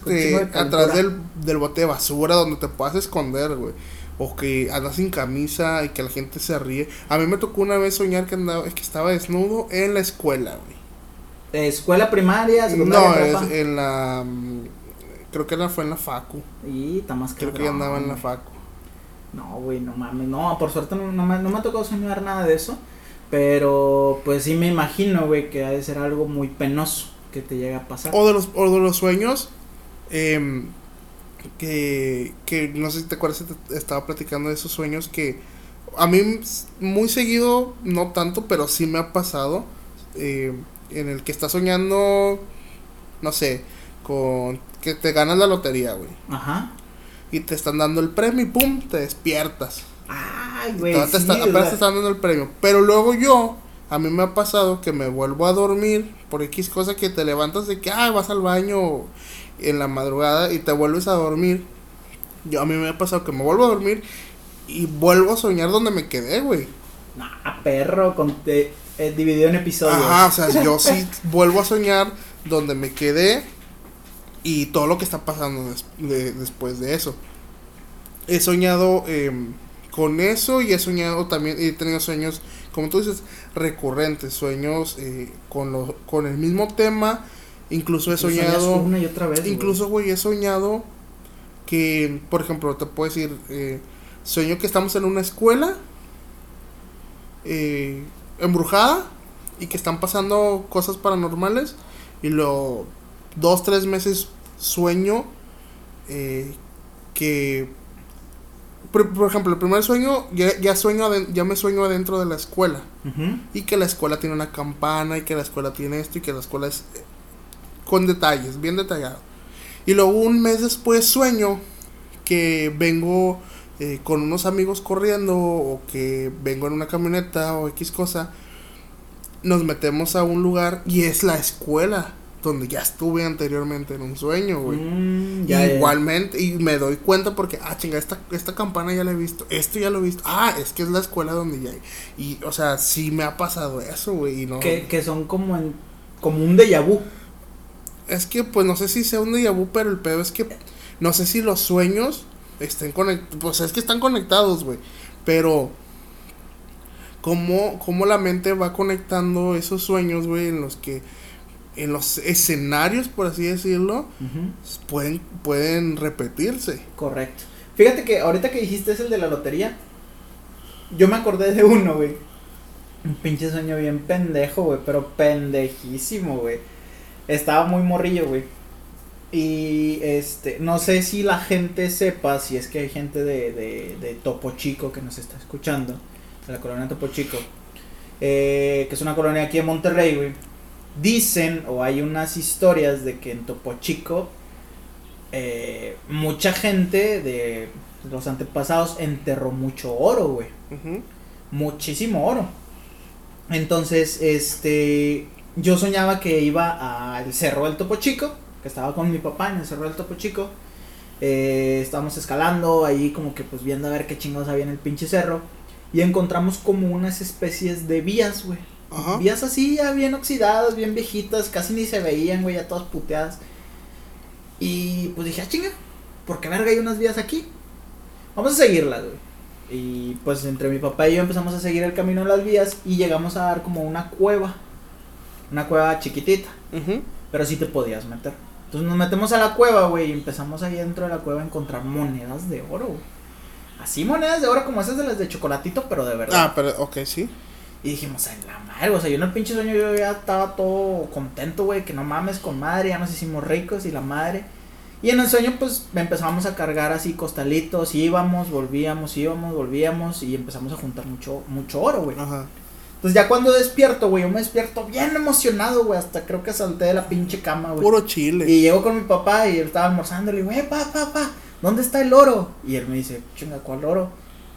atrás del, del bote de basura donde te puedas esconder, güey. O que andas sin camisa y que la gente se ríe. A mí me tocó una vez soñar que andaba, que estaba desnudo en la escuela, güey. ¿Escuela primaria? No, es en la. Mm, creo que fue en la Facu. Y está más Creo que andaba en la Facu. No, güey, no mames. No, por suerte no, no, me, no me ha tocado soñar nada de eso. Pero pues sí me imagino, güey, que ha de ser algo muy penoso que te llegue a pasar. O de los, o de los sueños. Eh, que, que no sé si te acuerdas, te estaba platicando de esos sueños que a mí muy seguido, no tanto, pero sí me ha pasado. Eh, en el que estás soñando, no sé, con que te ganas la lotería, güey. Ajá y te están dando el premio y pum, te despiertas. Ay, güey. te están dando el premio. Pero luego yo, a mí me ha pasado que me vuelvo a dormir por X cosa que te levantas de que, ah, vas al baño en la madrugada y te vuelves a dormir. Yo, a mí me ha pasado que me vuelvo a dormir y vuelvo a soñar donde me quedé, güey. Nah, perro, con te, eh, dividido en episodios. Ajá, o sea, yo [LAUGHS] sí vuelvo a soñar donde me quedé y todo lo que está pasando después de eso. He soñado em, con eso y he soñado también, he tenido sueños, como tú dices, recurrentes, sueños eh, con, lo, con el mismo tema. Incluso he soñado. Una y otra vez. Incluso, güey, he soñado que, por ejemplo, te puedo decir, eh, sueño que estamos en una escuela eh, embrujada y que están pasando cosas paranormales y lo dos, tres meses sueño eh, que, por, ejemplo, el primer sueño, ya, sueño ya me sueño adentro de la escuela. Y que la escuela tiene una campana y que la escuela tiene esto y que la escuela es eh, con detalles, bien detallado. Y luego un mes después sueño que vengo eh, con unos amigos corriendo o que vengo en una camioneta o X cosa. Nos metemos a un lugar y es la escuela donde ya estuve anteriormente en un sueño, güey. Mm, igualmente, y me doy cuenta porque, ah, chinga, esta, esta campana ya la he visto, esto ya lo he visto, ah, es que es la escuela donde ya hay. Y, o sea, sí me ha pasado eso, güey, y no... Que, que son como, en, como un déjà vu. Es que, pues, no sé si sea un déjà vu, pero el pedo es que, no sé si los sueños estén conectados, pues es que están conectados, güey, pero cómo, cómo la mente va conectando esos sueños, güey, en los que en los escenarios, por así decirlo, pueden, pueden repetirse. Correcto. Fíjate que ahorita que dijiste es el de la lotería, yo me acordé de uno, güey. Un pinche sueño bien pendejo, güey, pero pendejísimo, güey. Estaba muy morrillo, güey. Y este, no sé si la gente sepa, si es que hay gente de, de, de Topo Chico que nos está escuchando, de la colonia Topo Chico, eh, que es una colonia aquí en Monterrey, güey. Dicen, o hay unas historias de que en Topo Chico, eh, mucha gente de los antepasados enterró mucho oro, güey. Muchísimo oro. Entonces, este, yo soñaba que iba al Cerro del Topo Chico que estaba con mi papá en el Cerro del Topo Chico. Eh, estábamos escalando ahí como que pues viendo a ver qué chingados había en el pinche cerro. Y encontramos como unas especies de vías, güey. Vías así ya bien oxidadas, bien viejitas, casi ni se veían, güey, ya todas puteadas. Y pues dije, ah, chinga, ¿por qué verga hay unas vías aquí? Vamos a seguirlas, güey. Y pues entre mi papá y yo empezamos a seguir el camino de las vías y llegamos a dar como una cueva. Una cueva chiquitita. Pero sí te podías meter. Entonces nos metemos a la cueva, güey, y empezamos ahí dentro de la cueva a encontrar monedas de oro, güey. Así monedas de oro como esas de las de chocolatito, pero de verdad. Ah, pero, ok, sí. Y dijimos, en la madre, o sea, yo en el pinche sueño yo ya estaba todo contento, güey, que no mames con madre, ya nos hicimos ricos y la madre. Y en el sueño, pues, empezamos a cargar así costalitos, íbamos, volvíamos, íbamos, volvíamos, y empezamos a juntar mucho, mucho oro, güey. Ajá. Entonces ya cuando despierto, güey, yo me despierto bien emocionado, güey, hasta creo que salté de la pinche cama, güey. Puro chile. Y llego con mi papá y él estaba almorzando, y le digo, eh, papá, papá, ¿dónde está el oro? Y él me dice, chinga, ¿cuál oro?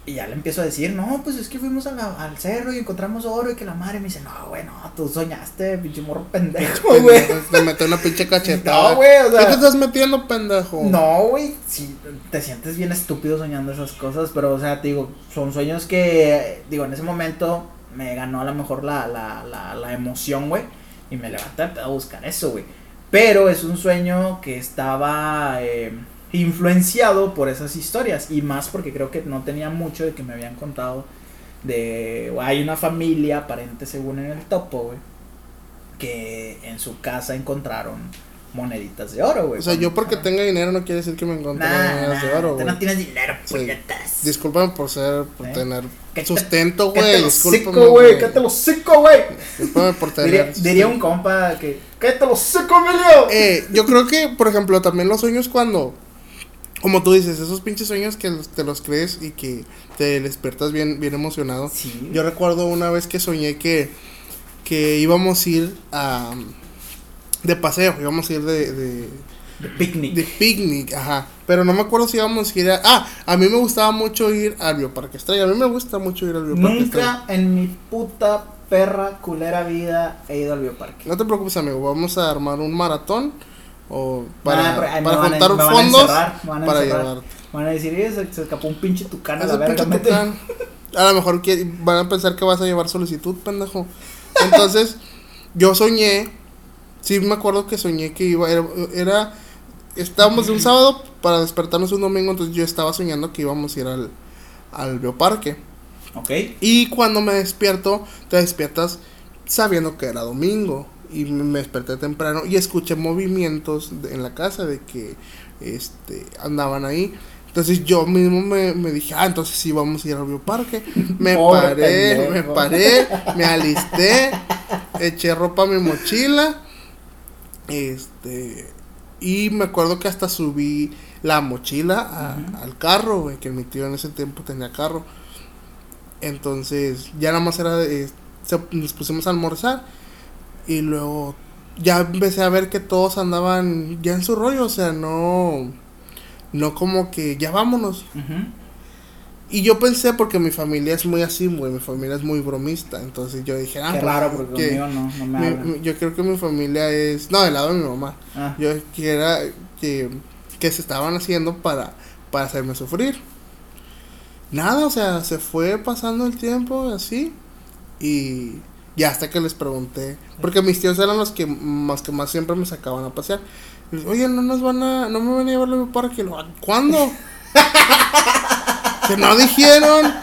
Y ya le empiezo a decir, no, pues es que fuimos al cerro y encontramos oro y que la madre me dice, no, güey, no, tú soñaste, pinche morro pendejo, güey. Te metió una pinche [LAUGHS] cachetada. No, güey, o sea. ¿Qué te estás metiendo, pendejo? No, güey, sí, te sientes bien estúpido soñando esas cosas, pero, o sea, te digo, son sueños que, digo, en ese momento me ganó a lo mejor la, la, la, la emoción, güey. Y me levanté a buscar eso, güey. Pero es un sueño que estaba eh, influenciado por esas historias. Y más porque creo que no tenía mucho de que me habían contado de... Hay una familia, aparente según en el topo, güey. Que en su casa encontraron moneditas de oro, güey. O sea, yo porque tenga dinero no quiere decir que me encontré monedas de oro, güey. no tienes dinero, puñetas. Sí. Discúlpame por ser, por ¿Eh? tener sustento, güey. Discúlpame, güey. Cállate los cinco, güey. Discúlpame por [LAUGHS] tener. Diría, un compa que, cállate los cinco, Emilio. Eh, yo creo que, por ejemplo, también los sueños cuando, como tú dices, esos pinches sueños que te los crees y que te despiertas bien, bien emocionado. Sí. Yo recuerdo una vez que soñé que, que íbamos a ir a de paseo, íbamos a ir de, de, de picnic. De picnic, ajá. Pero no me acuerdo si íbamos a ir a... Ah, a mí me gustaba mucho ir al Bioparque Estrella. A mí me gusta mucho ir al Bioparque Nunca en mi puta perra culera vida he ido al Bioparque. No te preocupes, amigo. Vamos a armar un maratón o para, para juntar fondos para llevar. Van a decir, se, se escapó un pinche tucán a la verga. A lo mejor van a pensar que vas a llevar solicitud, pendejo. Entonces, [LAUGHS] yo soñé Sí, me acuerdo que soñé que iba, era, estábamos de un sábado para despertarnos un domingo, entonces yo estaba soñando que íbamos a ir al, al bioparque. Ok. Y cuando me despierto, te despiertas sabiendo que era domingo. Y me desperté temprano y escuché movimientos en la casa de que este, andaban ahí. Entonces yo mismo me, me, dije, ah, entonces sí vamos a ir al bioparque. Me [LAUGHS] paré, me paré, me alisté, eché ropa a mi mochila este. Y me acuerdo que hasta subí la mochila al carro, güey, que mi tío en ese tiempo tenía carro. Entonces, ya nada más era. de nos pusimos a almorzar. Y luego ya empecé a ver que todos andaban ya en su rollo, o sea, no. No como que ya vámonos. Y yo pensé, porque mi familia es muy así, güey, mi familia es muy bromista. Entonces yo dije, ah, Qué raro, porque no, no me Yo creo que mi familia es. No, del lado de mi mamá. Ah. Yo que era que, que se estaban haciendo para, para hacerme sufrir. Nada, o sea, se fue pasando el tiempo así. Y ya hasta que les pregunté. Porque mis tíos eran los que más que más siempre me sacaban a pasear. Oye, no nos van a. No me van a llevar a mi parque. ¿Cuándo? [LAUGHS] que no dijeron.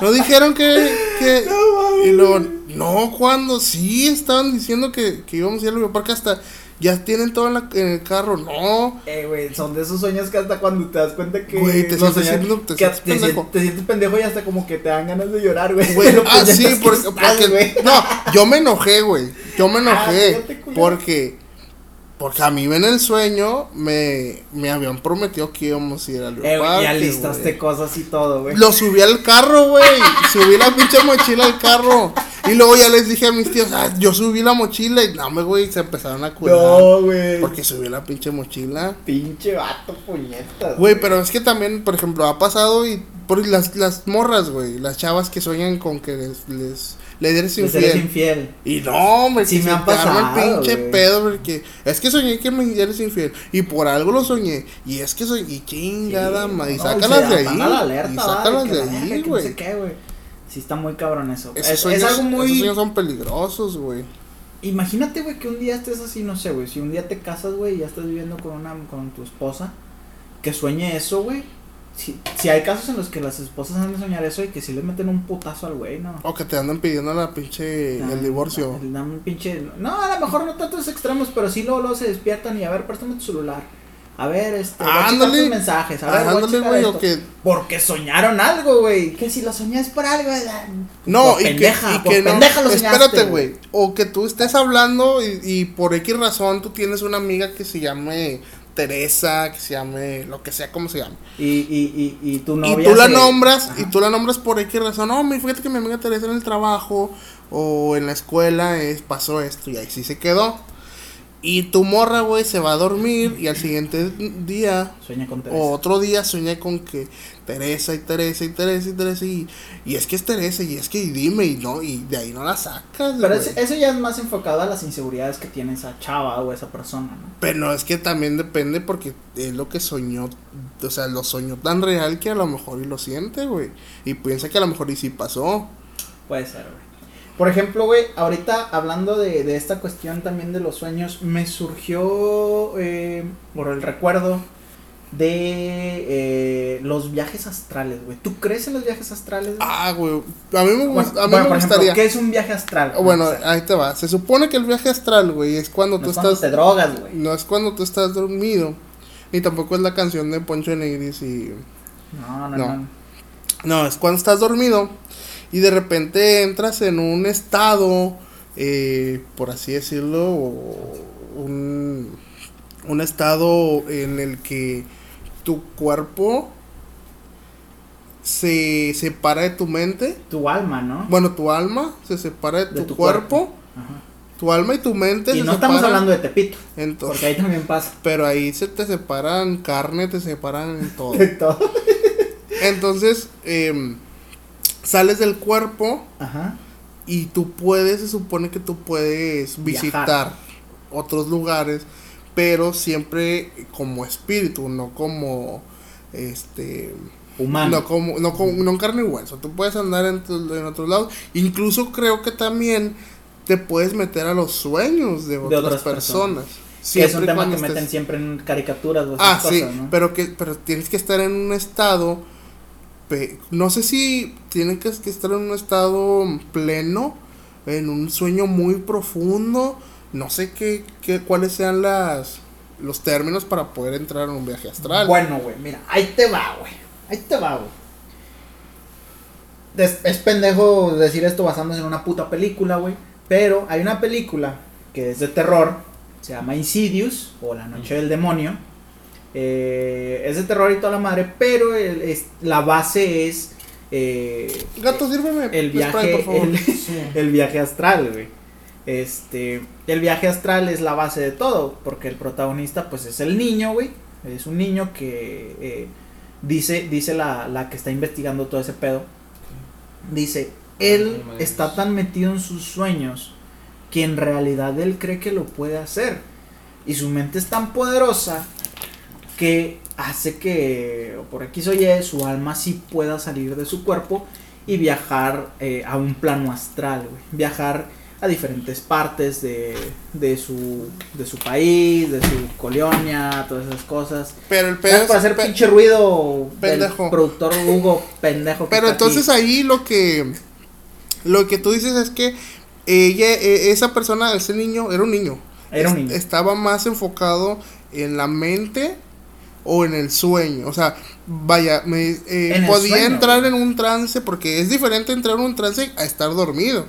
No dijeron que. que [LAUGHS] No, y luego, no, cuando sí estaban diciendo que, que íbamos a ir al bioparque hasta. Ya tienen todo en, la- en el carro. No. Eh, güey, son de esos sueños que hasta cuando te das cuenta que. Güey, te sientes sueños- siendo- te que sientes te, sien- pendejo. te sientes pendejo y hasta como que te dan ganas de llorar, güey. [LAUGHS] Ah, sí, pendejas que porque, estás, porque- no, yo me [LAUGHS] enojé, güey. Yo me Ah, enojé porque porque a mí en el sueño me, me habían prometido que íbamos a ir al Eh, güey, bioparque, y alistaste güey. cosas y todo, güey. Lo subí al carro, güey. subí la pinche mochila al carro. Y luego ya les dije a mis tíos, ah, yo subí la mochila y no, me, güey, se empezaron a cuidar. No, güey. Porque subí la pinche mochila. Pinche vato, puñetas. Güey, pero es que también, por ejemplo, ha pasado y por las, las morras, güey, las chavas que sueñan con que les, les, les eres infiel. eres infiel. Y no, hombre, Sí que me se ha te arma el pasado, pinche güey. pedo, porque es que soñé que me eres infiel. Y por algo lo soñé. Y es que soy, y chingada, Sí, ma, y no, sácalas de ahí. alerta, y sácalas de ahí, que no sé güey. qué, güey. Sí, está muy cabrón eso. Esos Es, sueños, es algo muy. esos sueños son peligrosos, güey. Imagínate, güey, que un día estés así, no sé, güey. Si un día te casas, güey, y ya estás viviendo con una con tu esposa, que sueñe eso, güey. Si, si hay casos en los que las esposas han de soñar eso y que si le meten un putazo al güey, ¿no? O que te andan pidiendo la pinche, Dan- el divorcio. dan pinche. No, a lo mejor no tantos extremos, pero sí luego, luego se despiertan y a ver, préstame tu celular. A ver, este, voy a checar Ándale. tus mensajes. A ver, voy Ándale, checar güey, esto. o que Porque soñaron algo, güey. Que si lo soñás por algo. No, Por y pendeja, que, y por que no. pendeja lo soñaste, Espérate, güey. O que tú estés hablando y, y por X razón tú tienes una amiga que se llame Teresa, que se llame lo que sea, como se llame. Y, y, y, y tu novia. y tú la se- nombras, Ajá. y tú la nombras por X razón. No, me fíjate que mi amiga Teresa en el trabajo o en la escuela es, pasó esto y ahí sí se quedó. Y tu morra, güey, se va a dormir y al siguiente día Sueña con Teresa. o otro día soñé con que Teresa y Teresa y Teresa y Teresa y, y es que es Teresa y es que y dime y no y de ahí no la sacas. Pero ese- eso ya es más enfocado a las inseguridades que tiene esa chava o esa persona, ¿no? Pero es que también depende porque es lo que soñó, o sea, lo soñó tan real que a lo mejor y lo siente, güey. Y piensa que a lo mejor y sí pasó. Puede ser, güey. Por ejemplo, güey, ahorita hablando de, de esta cuestión también de los sueños, me surgió eh, por el recuerdo de eh, los viajes astrales, güey. ¿Tú crees en los viajes astrales? güey? Ah, güey. A mí me, Bueno, gust- a mí bueno, me por ejemplo, gustaría. ¿qué es un viaje astral? Ah, Bueno, O sea, ahí te va. Se supone que el viaje astral, güey, es cuando no tú es cuando estás. te drogas, güey. No es cuando tú estás dormido. Ni tampoco es la canción de Poncho Negris y. No, no, No. no. No, es cuando estás dormido y de repente entras en un estado, eh, por así decirlo, un, un estado en el que tu cuerpo se separa de tu mente. Tu alma, ¿no? Bueno, tu alma se separa de tu, De tu cuerpo. Ajá. Tu alma y tu mente Y se no estamos hablando de Tepito, Entonces, porque ahí también pasa. pero ahí se te separan carne, te separan todo. [LAUGHS] De todo. Entonces, em, sales del cuerpo Ajá. y tú puedes, se supone que tú puedes Viajar. visitar otros lugares, pero siempre como espíritu, no como este Humano. no como no como no carne y hueso. Tú puedes andar en, tu- en otros lados. Incluso creo que también te puedes meter a los sueños de otras, otras personas. que es un tema que meten siempre en caricaturas o Ah, sí, pero que pero tienes que estar en un estado no sé si tienen que, que estar en un estado pleno, en un sueño muy profundo, no sé qué, qué cuáles sean las los términos para poder entrar en un viaje astral. Bueno, güey, mira, ahí te va, güey. Ahí te va, güey. Es, es pendejo decir esto basándose en una puta película, güey. Pero hay una película que es de terror. Se llama Insidious o La Noche del Demonio. Eh, es de terror y toda la madre, pero el- es- la base es eh, Gato, sírveme el spray, viaje, por favor. el, [LAUGHS] el viaje astral, güey. Este, el viaje astral es la base de todo, porque el protagonista, pues, es el niño, güey. Es un niño que eh, dice, dice la, la que está investigando todo ese pedo. Dice, él está tan metido en sus sueños que en realidad él cree que lo puede hacer. Y su mente es tan poderosa que hace que, por X o Y, su alma sí pueda salir de su cuerpo y viajar eh, a un plano astral, güey. Viajar a diferentes partes de, de, su, de su país, de su colonia, todas esas cosas. Pero el Para pedo es- hacer pinche ruido Pendejo. del productor Hugo [LAUGHS] pendejo. Pero entonces aquí. ahí lo que lo que tú dices es que ella eh, esa persona ese niño era un niño. Era un niño. Estaba más enfocado en la mente o en el sueño, o sea, vaya, me, eh, podía entrar en un trance porque es diferente entrar en un trance a estar dormido.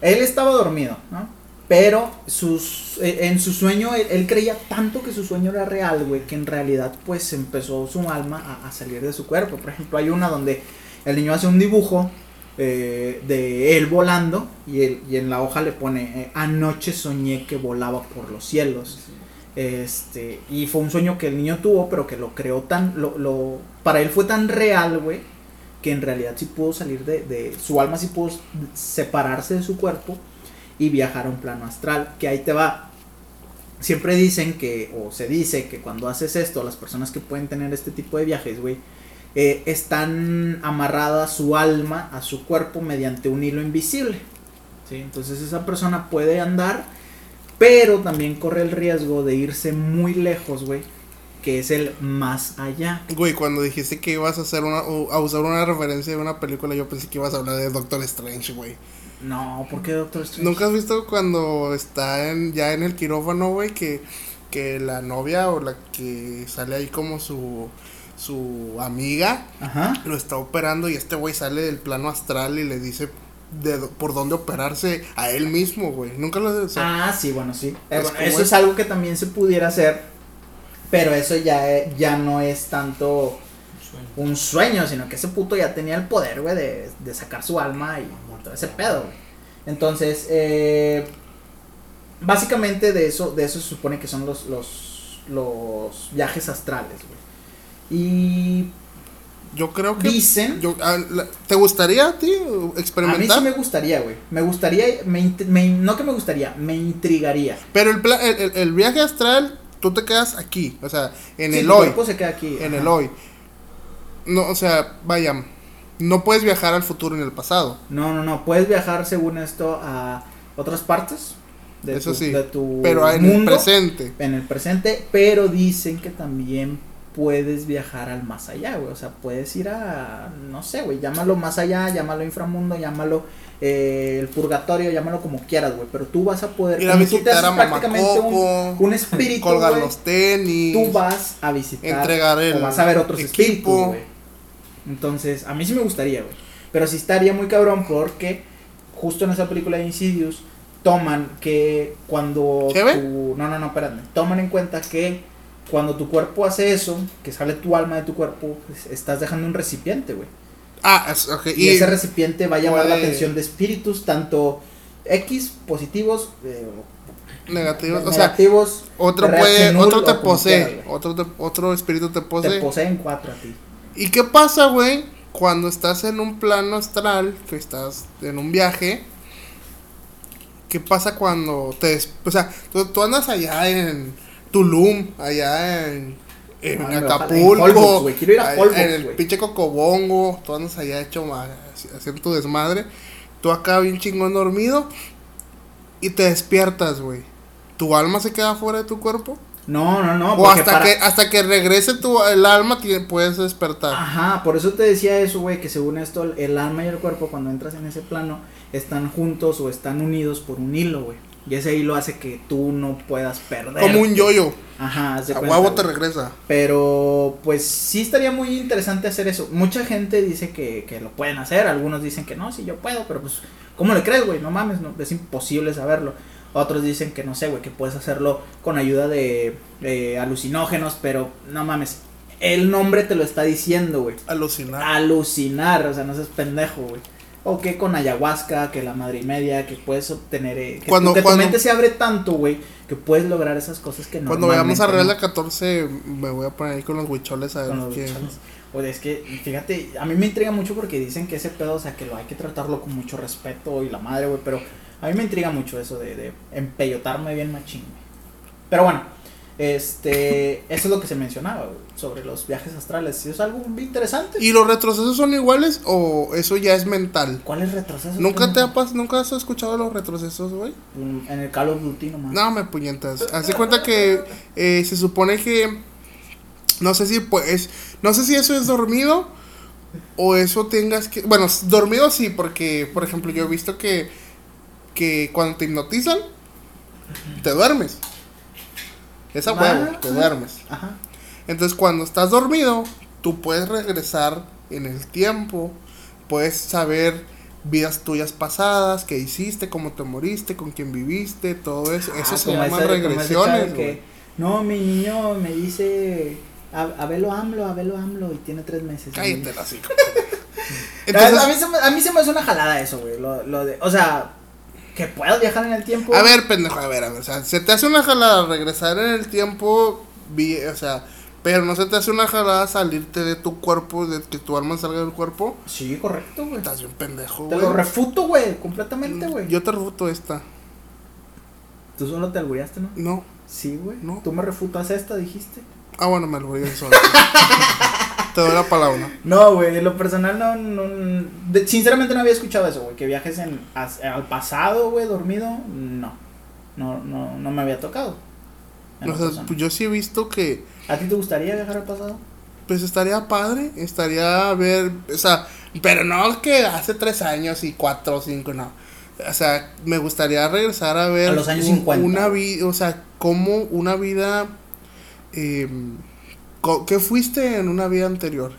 Él estaba dormido, ¿no? Pero sus, eh, en su sueño, él, él creía tanto que su sueño era real, güey, que en realidad pues empezó su alma a, a salir de su cuerpo. Por ejemplo, hay una donde el niño hace un dibujo eh, de él volando y, él- y en la hoja le pone, eh, anoche soñé que volaba por los cielos. Este, y fue un sueño que el niño tuvo, pero que lo creó tan, lo, lo, para él fue tan real, güey, que en realidad sí pudo salir de, de, su alma sí pudo separarse de su cuerpo y viajar a un plano astral, que ahí te va. Siempre dicen que, o se dice que cuando haces esto, las personas que pueden tener este tipo de viajes, güey, eh, están amarradas su alma a su cuerpo mediante un hilo invisible. ¿sí? Entonces esa persona puede andar, pero también corre el riesgo de irse muy lejos, güey, que es el más allá. Güey, cuando dijiste que ibas a hacer una a usar una referencia de una película, yo pensé que ibas a hablar de Doctor Strange, güey. No, ¿por qué Doctor Strange? ¿Nunca has visto cuando está en, ya en el quirófano, güey, que, que la novia o la que sale ahí como su, su amiga Ajá. lo está operando y este güey sale del plano astral y le dice de, por dónde operarse a él mismo, güey? Nunca lo has Ah, sí, bueno, sí. Eh, Es bueno, como eso es- es algo que también se pudiera hacer, pero eso ya, eh, ya no es tanto un sueño, sino que ese puto ya tenía el poder, güey, de, de sacar su alma y todo ese pedo, güey. Entonces, eh, básicamente de eso, de eso se supone que son los, los, los viajes astrales, güey. Y Yo creo que... dicen... Yo, ah, ¿Te gustaría a ti A mí experimentar? sí me gustaría, güey. Me gustaría, me, no que me gustaría, me intrigaría. Pero el, pla- el, el- el viaje astral, tú te quedas aquí, o sea, en Sí, el hoy. cuerpo se queda aquí. En ajá. el hoy. No, o sea, vaya, no puedes viajar al futuro en el pasado. No, no, no. Puedes viajar según esto a otras partes de, Eso tu, sí, de tu Pero en mundo, el presente. en el presente, pero dicen que también puedes viajar al más allá, güey. O sea, puedes ir a, no sé, güey, llámalo más allá, llámalo inframundo, llámalo eh, el purgatorio, llámalo como quieras, güey. Pero tú vas a poder, Ir a visitar a prácticamente un, Coco, un espíritu, colgar los tenis, tú vas a visitar entregar el o vas a ver otros equipo. espíritus, güey. Entonces, a mí sí me gustaría, güey. Pero sí estaría muy cabrón porque justo en esa película de Insidious toman que cuando tu no, no, no, espérame. Toman en cuenta que cuando tu cuerpo hace eso, que sale tu alma de tu cuerpo, pues, estás dejando un recipiente, güey. Ah, es- ok, Y, y, ese recipiente va a llamar la atención de espíritus tanto X positivos, eh, negativos, o sea, negativos, otro puede, otro te posee, otro te- otro espíritu te te posee. poseen cuatro a ti. ¿Y qué pasa, güey? Cuando estás en un plano astral, que estás en un viaje, ¿qué pasa cuando te... O sea, tú, tú andas allá en Tulum, allá en, en Acapulco, en Holbox, güey, quiero ir a ahí- Holbox, en el pinche Cocobongo, tú andas allá hecho haciendo tu desmadre, tú acá bien chingón dormido y te despiertas, güey. ¿Tu alma se queda fuera de tu cuerpo? No, no, no. o hasta para- que hasta que regrese tu el alma tie- puedes despertar. Ajá, por eso te decía eso, güey, que según esto el- el alma y el cuerpo cuando entras en ese plano están juntos o están unidos por un hilo, güey. Y ese hilo hace que tú no puedas perder. Como un yoyo. Ajá, haz de A cuenta, huevo te güey. regresa. Pero pues sí estaría muy interesante hacer eso. Mucha gente dice que, que lo pueden hacer, algunos dicen que no, sí yo puedo, pero pues ¿cómo le crees, güey? No mames, no, es imposible saberlo. Otros dicen que no sé, güey, que puedes hacerlo con ayuda de eh, alucinógenos, pero no mames. El nombre te lo está diciendo, güey. Alucinar. Alucinar, o sea, no seas pendejo, güey. O que con ayahuasca, que la madre y media, que puedes obtener. eh, que, Cuando- tu, que tu cuando- mente se abre tanto, güey, que puedes lograr esas cosas que no. Cuando veamos a Real de 14 me voy a poner ahí con los huicholes a ver los qué-. Oye, es que, fíjate, a mí me intriga mucho porque dicen que ese pedo, o sea, que lo hay que tratarlo con mucho respeto y la madre, güey, pero a mí me intriga mucho eso de, de empellotarme bien machín, güey. Pero bueno, Este, eso es lo que se mencionaba güey, sobre los viajes astrales. Es algo muy interesante. ¿Y los retrocesos son iguales o eso ya es mental? ¿Cuál es retroceso? ¿Nunca te ha pas nunca has escuchado los retrocesos, güey? En el Call of Duty nomás. No, me puñetas. Haz de cuenta que eh, se supone que no sé si pues no sé si eso es dormido o eso tengas que bueno, dormido sí, porque por ejemplo, yo he visto que que cuando te hipnotizan te duermes. Esa Ah, huevo, te duermes. Ajá. Entonces, cuando estás dormido, tú puedes regresar en el tiempo, puedes saber vidas tuyas pasadas, qué hiciste, cómo te moriste, con quién viviste, todo eso. eso Ah, se como llaman ese- regresiones. que, no, mi niño me dice, a, Abelo AMLO, Abelo AMLO, y tiene tres meses. Cállate la hocico. [LAUGHS] a, Entonces, mí se me, a mí se me hace una jalada eso, güey. Lo, lo de, o sea, que puedas viajar en el tiempo. a ver, pendejo, a ver, a ver. O sea, se te hace una jalada regresar en el tiempo, vi- o sea, pero no se te hace una jalada salirte de tu cuerpo, de que tu alma salga del cuerpo. Sí, correcto, güey. Estás bien pendejo, Te güey. lo refuto, güey, completamente, güey. Yo te refuto esta. Tú solo te albureaste, ¿no? No. Sí, güey. No. Tú me refutas esta, dijiste. Ah, bueno, me lo voy a ir solo. [LAUGHS] Te doy la palabra. No, güey, en lo personal no, no de- sinceramente no había escuchado eso, güey, que viajes en as- al pasado, güey, dormido, no. No no no me había tocado. O sea, pues yo sí he visto que ¿A ti te gustaría viajar al pasado? pues estaría padre, estaría a ver, o sea, pero no que hace tres años y cuatro o cinco, no. O sea, me gustaría regresar a ver A los años un- 50. una vida, o sea, como una vida, eh, ¿qué fuiste en una vida anterior?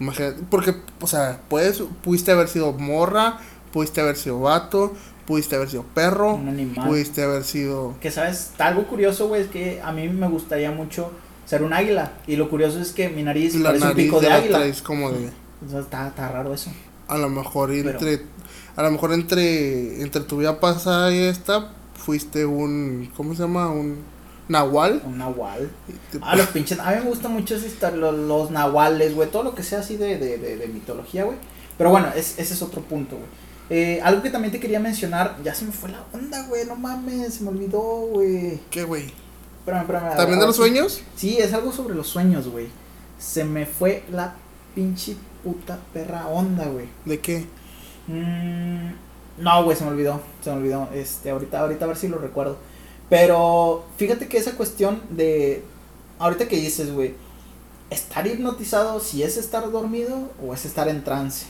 Imagínate, porque, o sea, puedes, pudiste haber sido morra, pudiste haber sido vato, pudiste haber sido perro, Un animal. pudiste haber sido... Que sabes, algo curioso, güey, es que a mí me gustaría mucho ser un águila. Y lo curioso es que mi nariz La parece un nariz pico de la águila. traes como de... O sea, está, está raro eso. A lo mejor Pero- entre a lo mejor entre entre tu vida pasada y esta fuiste un ¿cómo se llama? un nahual. Un nahual. Ah, los pinches. A mí me gusta mucho los, los nahuales, güey. Todo lo que sea así de, de, de, de mitología, güey. Pero bueno, es, ese es otro punto, güey. Eh, algo que también te quería mencionar, ya se me fue la onda, güey, no mames, se me olvidó, güey. ¿Qué güey? Espérame, espérame. ¿También de los ver si- sueños? Sí, es algo sobre los sueños, güey. Se me fue la pinche puta perra onda, güey. ¿De qué? Mm, no, güey, se me olvidó. Se me olvidó. Este, ahorita, ahorita a ver si lo recuerdo. Pero fíjate que esa cuestión de. Ahorita que dices, güey. Estar hipnotizado, si es estar dormido o es estar en trance.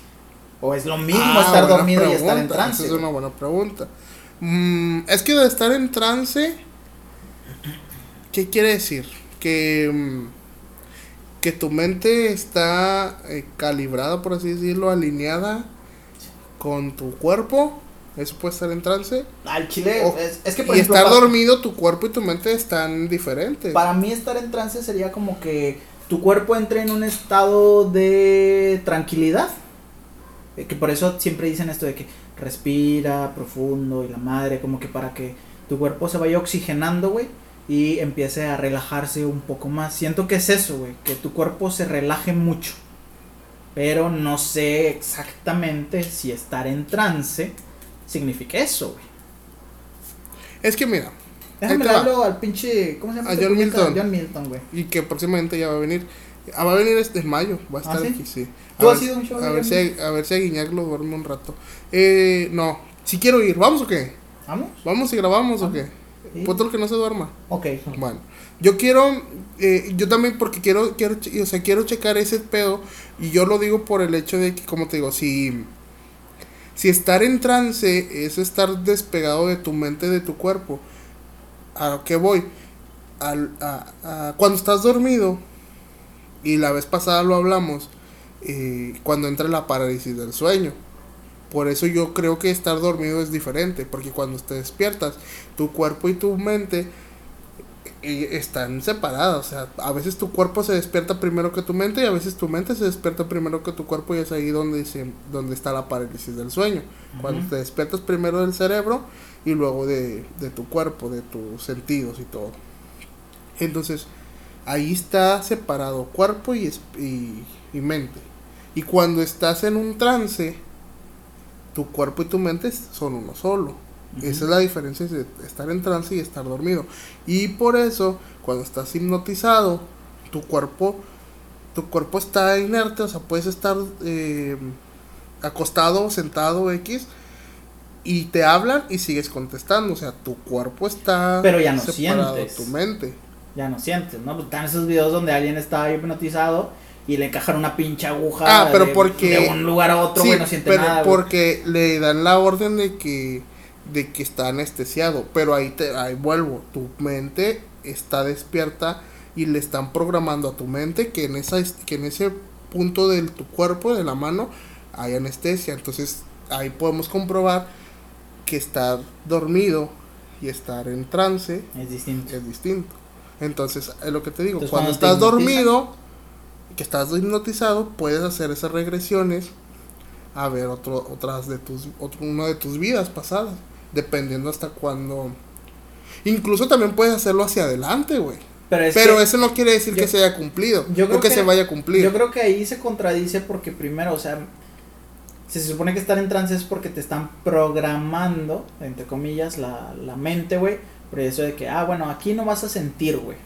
O es lo mismo Ah, estar dormido y estar en trance. Esa es una buena pregunta. Mm, es que de estar en trance ¿Qué quiere decir? Que mm, que tu mente está eh, calibrada, por así decirlo, alineada con tu cuerpo. Eso puede estar en trance. Al chile, O- es, es que por y ejemplo, estar dormido, tu cuerpo y tu mente están diferentes. Para mí estar en trance sería como que tu cuerpo entre en un estado de tranquilidad. Que por eso siempre dicen esto de que respira profundo y la madre, como que para que tu cuerpo se vaya oxigenando, güey, y empiece a relajarse un poco más. Siento que es eso, güey, que tu cuerpo se relaje mucho. Pero no sé exactamente si estar en trance significa eso, güey. Es que mira, Déjame darlo al pinche. ¿Cómo se llama? A este John? Milton. John Milton, güey. y que próximamente ya va a venir. Ah, va a venir este mayo, va a ¿Ah, estar sí? aquí, sí. A ¿Tú has ver- ido a un show a ver, si a, a ver si a Guiñac lo duerme un rato. Eh, no, si quiero ir, ¿vamos o qué? ¿Vamos? ¿Vamos y grabamos o qué? Sí. Otro que no se duerma. Ok. Bueno, yo quiero, eh, yo también porque quiero, quiero, o sea, quiero checar ese pedo y yo lo digo por el hecho de que, como te digo, si, si estar en trance es estar despegado de tu mente, de tu cuerpo, ¿a qué voy? A, a- cuando estás dormido, y la vez pasada lo hablamos, eh, cuando entra la parálisis del sueño. Por eso yo creo que estar dormido es diferente, porque cuando te despiertas, tu cuerpo y tu mente están separadas. O sea, a veces tu cuerpo se despierta primero que tu mente y a veces tu mente se despierta primero que tu cuerpo y es ahí donde, se, donde está la parálisis del sueño. Cuando te despiertas primero del cerebro y luego de, de tu cuerpo, de tus sentidos y todo. Entonces, ahí está separado cuerpo y, es- y, y mente. Y cuando estás en un trance, tu cuerpo y tu mente son uno solo. Esa es la diferencia de estar en trance y estar dormido. Y por eso, cuando estás hipnotizado, tu cuerpo, tu cuerpo está inerte, o sea, puedes estar eh, acostado, sentado, X, y te hablan y sigues contestando. O sea, tu cuerpo está Pero ya no separado sientes. tu mente. Ya no sientes, ¿no? Pues están esos videos donde alguien está hipnotizado y le encajan una pinche aguja Ah, pero de, porque- de un lugar a otro, Sí, güey, no siente pero nada. güey. porque le dan la orden de que de que está anestesiado, pero ahí te ahí vuelvo, tu mente está despierta y le están programando a tu mente que en esa que en ese punto de tu cuerpo de la mano hay anestesia, entonces ahí podemos comprobar que estar dormido y estar en trance Es distinto. es distinto. Entonces, es lo que te digo, Entonces, cuando, cuando te estás dormido, que estás hipnotizado, puedes hacer esas regresiones a ver otro, otras de tus, otro, una de tus vidas pasadas, dependiendo hasta cuándo. Incluso también puedes hacerlo hacia adelante, güey. Pero, es Pero que eso no quiere decir yo- que se haya cumplido, yo creo o que, que- se vaya a cumplir. yo creo que ahí se contradice porque primero, o sea, si se supone que estar en trance es porque te están programando, entre comillas, la, la mente, güey, por eso de que, ah, bueno, aquí no vas a sentir, güey.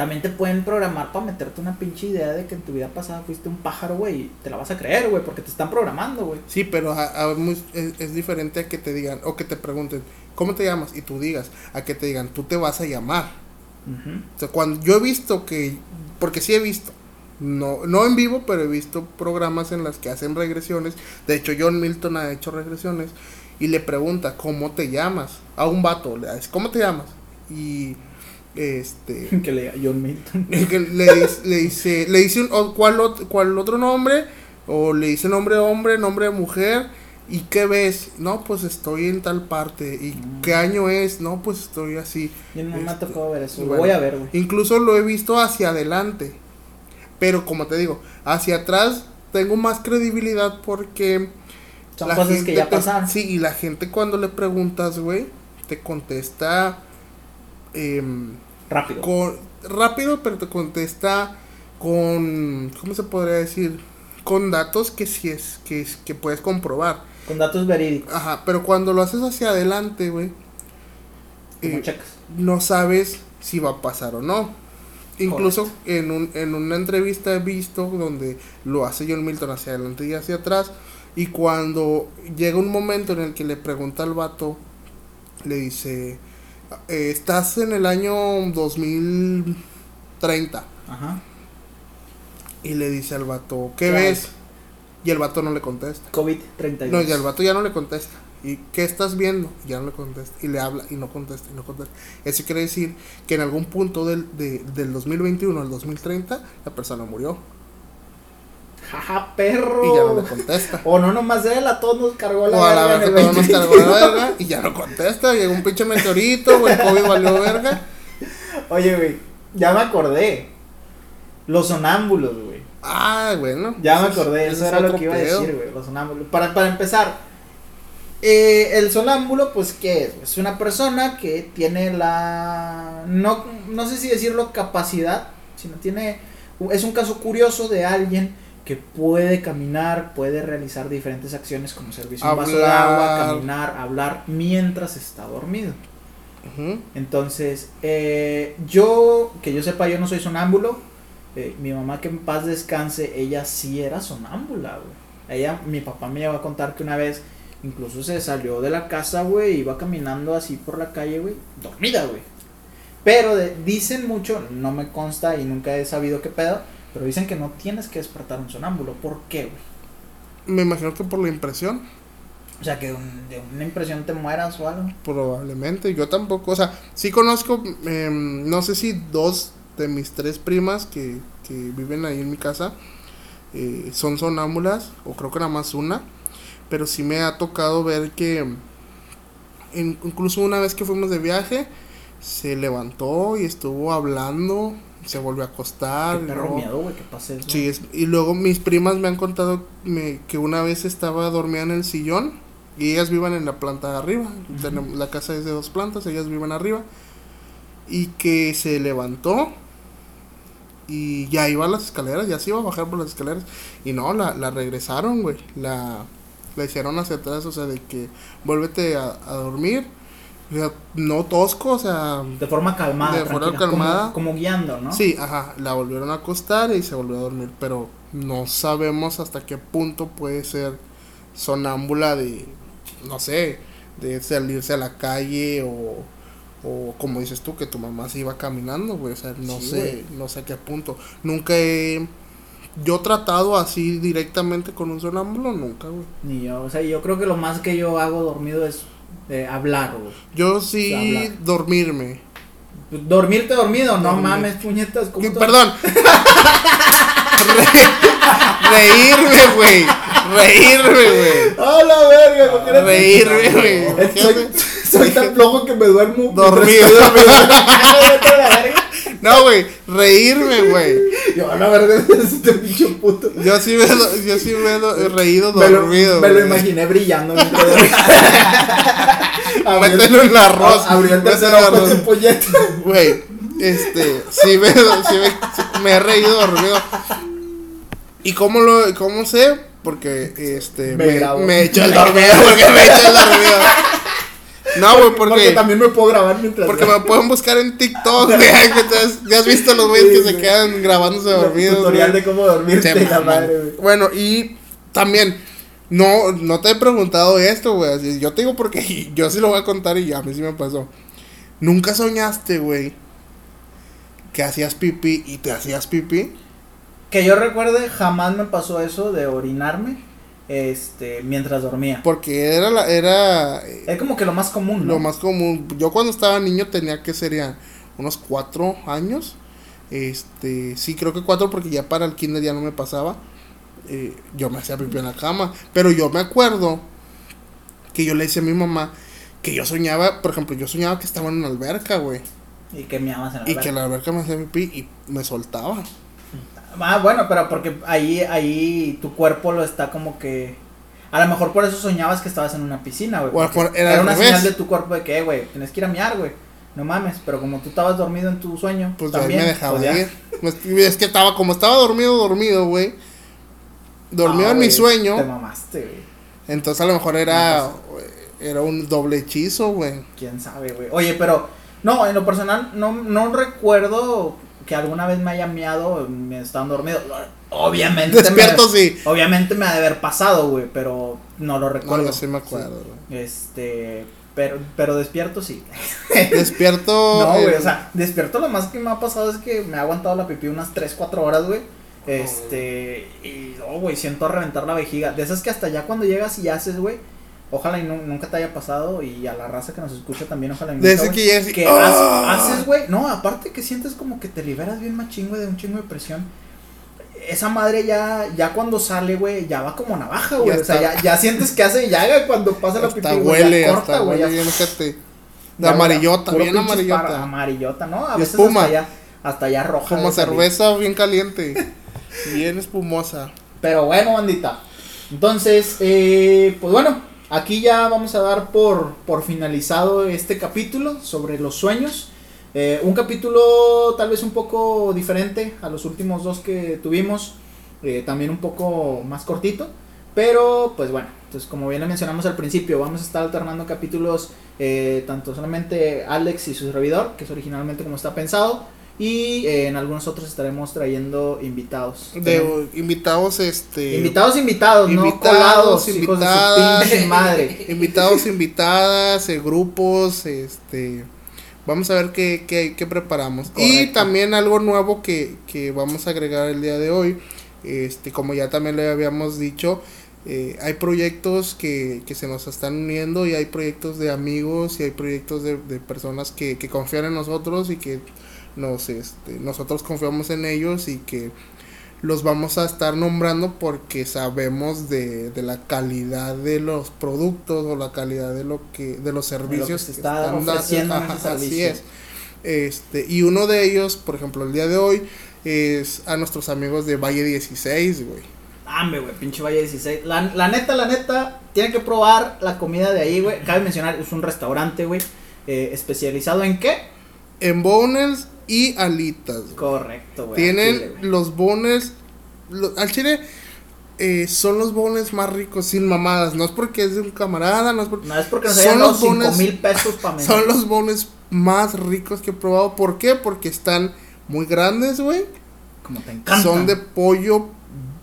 También te pueden programar para meterte una pinche idea de que en tu vida pasada fuiste un pájaro, güey, te la vas a creer, güey, porque te están programando, güey. Sí, pero a- a muy- es, es diferente a que te digan, o que te pregunten, ¿cómo te llamas? Y tú digas, a que te digan, tú te vas a llamar. O sea, cuando yo he visto que, porque sí he visto, no, no en vivo, pero he visto programas en las que hacen regresiones. De hecho, John Milton ha hecho regresiones y le pregunta, ¿cómo te llamas? A un vato, le dice, ¿cómo te llamas? Y este [LAUGHS] que le diga John Milton. que le, le dice, le dice un- cuál, ot- cuál otro nombre, o le dice nombre de hombre, nombre de mujer, ¿y qué ves? No, pues estoy en tal parte, ¿y Mm. qué año es? No, pues estoy así. Yo no me ha tocado ver eso. Lo bueno. voy a ver, güey. Incluso lo he visto hacia adelante. Pero como te digo, hacia atrás tengo más credibilidad porque... Son la cosas que ya pasaron. Sí, y la gente cuando le preguntas, güey, te contesta em, Rápido. con, rápido, pero te contesta con... ¿Cómo se podría decir? Con datos que sí es, que, es- que puedes comprobar. Con datos verídicos. Ajá, pero cuando lo haces hacia adelante, güey, eh, no sabes si va a pasar o no. Incluso en, un, en una entrevista he visto donde lo hace John Milton hacia adelante y hacia atrás. Y cuando llega un momento en el que le pregunta al vato, le dice, eh, estás en el año 2030. Ajá. Y le dice al vato, ¿qué ¿Qué ves? Y el vato no le contesta. COVID-32. No, y el vato ya no le contesta. ¿Y qué estás viendo? Y ya no le contesta. Y le habla y no contesta y no contesta. Eso quiere decir que en algún punto del, de- del 2021 al 2030 la persona murió. Jaja, perro. Y ya no le contesta. O no, nomás él, a todos nos cargó la O a la verga en verga el todo nos 20. cargó la verga y ya no contesta. Llegó un pinche meteorito, güey, COVID valió verga. Oye, güey, ya me acordé. Los sonámbulos, güey. Ah, bueno. Ya me es- acordé, eso es era lo que iba a decir, güey. Los sonámbulos. Para, para empezar, eh, el sonámbulo, pues, ¿qué es? Es una persona que tiene la. No, no sé si decirlo capacidad, sino tiene. Es un caso curioso de alguien que puede caminar, puede realizar diferentes acciones como servicio un vaso de agua, caminar, hablar mientras está dormido. Entonces, eh, yo, que yo sepa, yo no soy sonámbulo. Eh, mi mamá, que en paz descanse, ella sí era sonámbula, güey. Ella, mi papá me llegó a contar que una vez, incluso se salió de la casa, güey, iba caminando así por la calle, güey, dormida, güey. Pero de- dicen mucho, no me consta y nunca he sabido qué pedo, pero dicen que no tienes que despertar un sonámbulo. ¿Por qué, güey? Me imagino que por la impresión. O sea, que de, un- de una impresión te mueras o algo. Probablemente, yo tampoco, o sea, sí conozco, em, no sé si dos de mis tres primas que, que viven ahí en mi casa eh, son sonámbulas, o creo que nada más una, pero sí me ha tocado ver que incluso una vez que fuimos de viaje, se levantó y estuvo hablando, se volvió a acostar. Güey, que pase eso. Sí, es- y luego mis primas me han contado me- que una vez estaba dormida en el sillón y ellas vivan en la planta de arriba. Tenemos- La casa es de dos plantas, ellas viven arriba. Y que se levantó y ya iba a las escaleras, ya se iba a bajar por las escaleras. Y no, la, la regresaron, güey. La, la hicieron hacia atrás, o sea, de que vuélvete a, a dormir. O sea, no tosco, o sea, De forma calmada. De forma como- calmada. Como, guiando, ¿no? Sí, ajá, la volvieron a acostar y se volvió a dormir, pero no sabemos hasta qué punto puede ser sonámbula de, no sé, de salirse a la calle o, o como dices tú, que tu mamá se iba caminando, güey, o sea, no Sí, sé, no sé a qué punto. Nunca he, yo tratado así directamente con un sonámbulo, nunca, güey. Ni yo, o sea, yo creo que lo más que yo hago dormido es eh, hablar, güey. Yo sí, Hablar. dormirme. Dormirte dormido, no Dormir. mames, puñetas. ¿cómo Perdón. Re- [LAUGHS] reírme, güey. Reírme, güey. ¡A la verga! ¿por qué eres- Reírme, güey. Soy, soy tan flojo que me duermo. Dormido. dormido. [LAUGHS] La. No, güey. Reírme, güey. Yo, a la verga, [LAUGHS] este pinche puto. Yo sí me, do- yo sí me he do- he reído Me lo, dormido. me lo imaginé brillando [LAUGHS] Mételo en arroz. Abrió el tercer ojo arroz. de polleta. [LAUGHS] Güey, este, sí me, sí me, sí me he reído dormido. ¿Y cómo lo, cómo sé? Porque, este, Me me, me echo el dormido, porque me echo el dormido. No, güey, Porque porque, también me puedo grabar mientras. porque me pueden buscar en TikTok, [LAUGHS] güey, que te has- ya has visto los güeyes Sí, que se sí. quedan grabándose dormidos, Tutorial de cómo dormirte, la maman. madre, güey. Bueno, y también, no, no te he preguntado esto, güey. así, Yo te digo porque [LAUGHS] yo sí lo voy a contar y a mí sí me pasó. ¿Nunca soñaste, güey, que hacías pipí y te hacías pipí? Que yo recuerde, jamás me pasó eso de orinarme este, mientras dormía. Porque era la, era Es como que lo más común, ¿no? lo más común. Yo cuando estaba niño tenía que sería unos cuatro años. Este, sí, creo que cuatro porque ya para el kinder ya no me pasaba. Eh, yo me hacía pipí en la cama. Pero yo me acuerdo que yo le decía a mi mamá que yo soñaba, por ejemplo, yo soñaba que estaba en una alberca, güey. Y que me en la Y verga. que en la alberca me hacía pipí y me soltaba. Ah, bueno, pero porque ahí, ahí tu cuerpo lo está como que. A lo mejor por eso soñabas que estabas en una piscina, güey. Era una revés. señal de tu cuerpo de que, eh, güey, tienes que ir a miar, güey. No mames, pero como tú estabas dormido en tu sueño, Pues también. me dejaba pues ir. Es que estaba, como estaba dormido, dormido, güey. Dormido Ah, en mi sueño. Te mamaste, güey. Entonces a lo mejor era, era un doble hechizo, güey. Quién sabe, güey. Oye, pero. No, en lo personal, no, no recuerdo que alguna vez me haya miado me estando dormido. Obviamente. Despierto me, sí. Obviamente me ha de haber pasado, güey, pero no lo recuerdo. no, sí me acuerdo, güey. Este, pero, pero despierto sí. [LAUGHS] Despierto. [LAUGHS] No, güey, eh, o sea, despierto lo más que me ha pasado es que me ha aguantado la pipí unas 3, 4 horas, güey. Este, y, oh, güey, siento reventar la vejiga. De esas que hasta ya cuando llegas y haces, güey, ojalá y nu- nunca te haya pasado. Y a la raza que nos escucha también, ojalá y nunca, De ese güey, que ya que ¡Ah! haces- güey. No, aparte que sientes como que te liberas bien machín, güey, de un chingo de presión. Esa madre ya, ya cuando sale, güey, ya va como navaja, güey. O sea, ya, ya sientes que hace llaga cuando pasa la pipí, güey. ya huele, corta, hasta güey, ya fíjate. De ya, amarillota, bien amarillota. para- amarillota, ¿no? A Y veces espuma. hasta ya, hasta ya roja. Como de salir. cerveza bien caliente. [LAUGHS] bien espumosa. Pero bueno, bandita. Entonces, eh, pues bueno, aquí ya vamos a dar por, por finalizado este capítulo sobre los sueños. Eh, un capítulo tal vez un poco diferente a los últimos dos que tuvimos. eh, también un poco más cortito. Pero pues bueno, entonces como bien le mencionamos al principio, vamos a estar alternando capítulos eh, tanto solamente Alex y su servidor, que es originalmente como está pensado. Y eh, en algunos otros estaremos trayendo invitados. De invitados, este. Invitados, invitados, no Invitados, colados, hijos de su invitadas. pinche madre. [LAUGHS] Invitados, invitadas, eh, grupos, este. Vamos a ver qué, qué, qué preparamos. Y también algo nuevo que, que vamos a agregar el día de hoy. Este, como ya también le habíamos dicho, eh, hay proyectos que, que se nos están uniendo y hay proyectos de amigos y hay proyectos de, de personas que, que confían en nosotros y que nos, este, nosotros confiamos en ellos y que los vamos a estar nombrando porque sabemos de, de la calidad de los productos o la calidad de lo que de los servicios se que está están dando. ofreciendo Ajá, así es. Este, y uno de ellos, por ejemplo, el día de hoy es a nuestros amigos de Valle 16, güey. Dame, güey, pinche Valle 16. La, la neta, la neta, tienen que probar la comida de ahí, güey. Cabe mencionar, es un restaurante, güey, eh, especializado en qué? En boners y alitas. güey. Correcto, güey. Tienen al chile, güey. los boners lo- al chile eh, son los bones más ricos sin mamadas. No es porque es de un camarada, no es porque. No es porque nos Son hayan dado los 5 bonos- mil pesos para [LAUGHS] Son los bones más ricos que he probado. ¿Por qué? Porque están muy grandes, güey. Como te encanta. Son de pollo,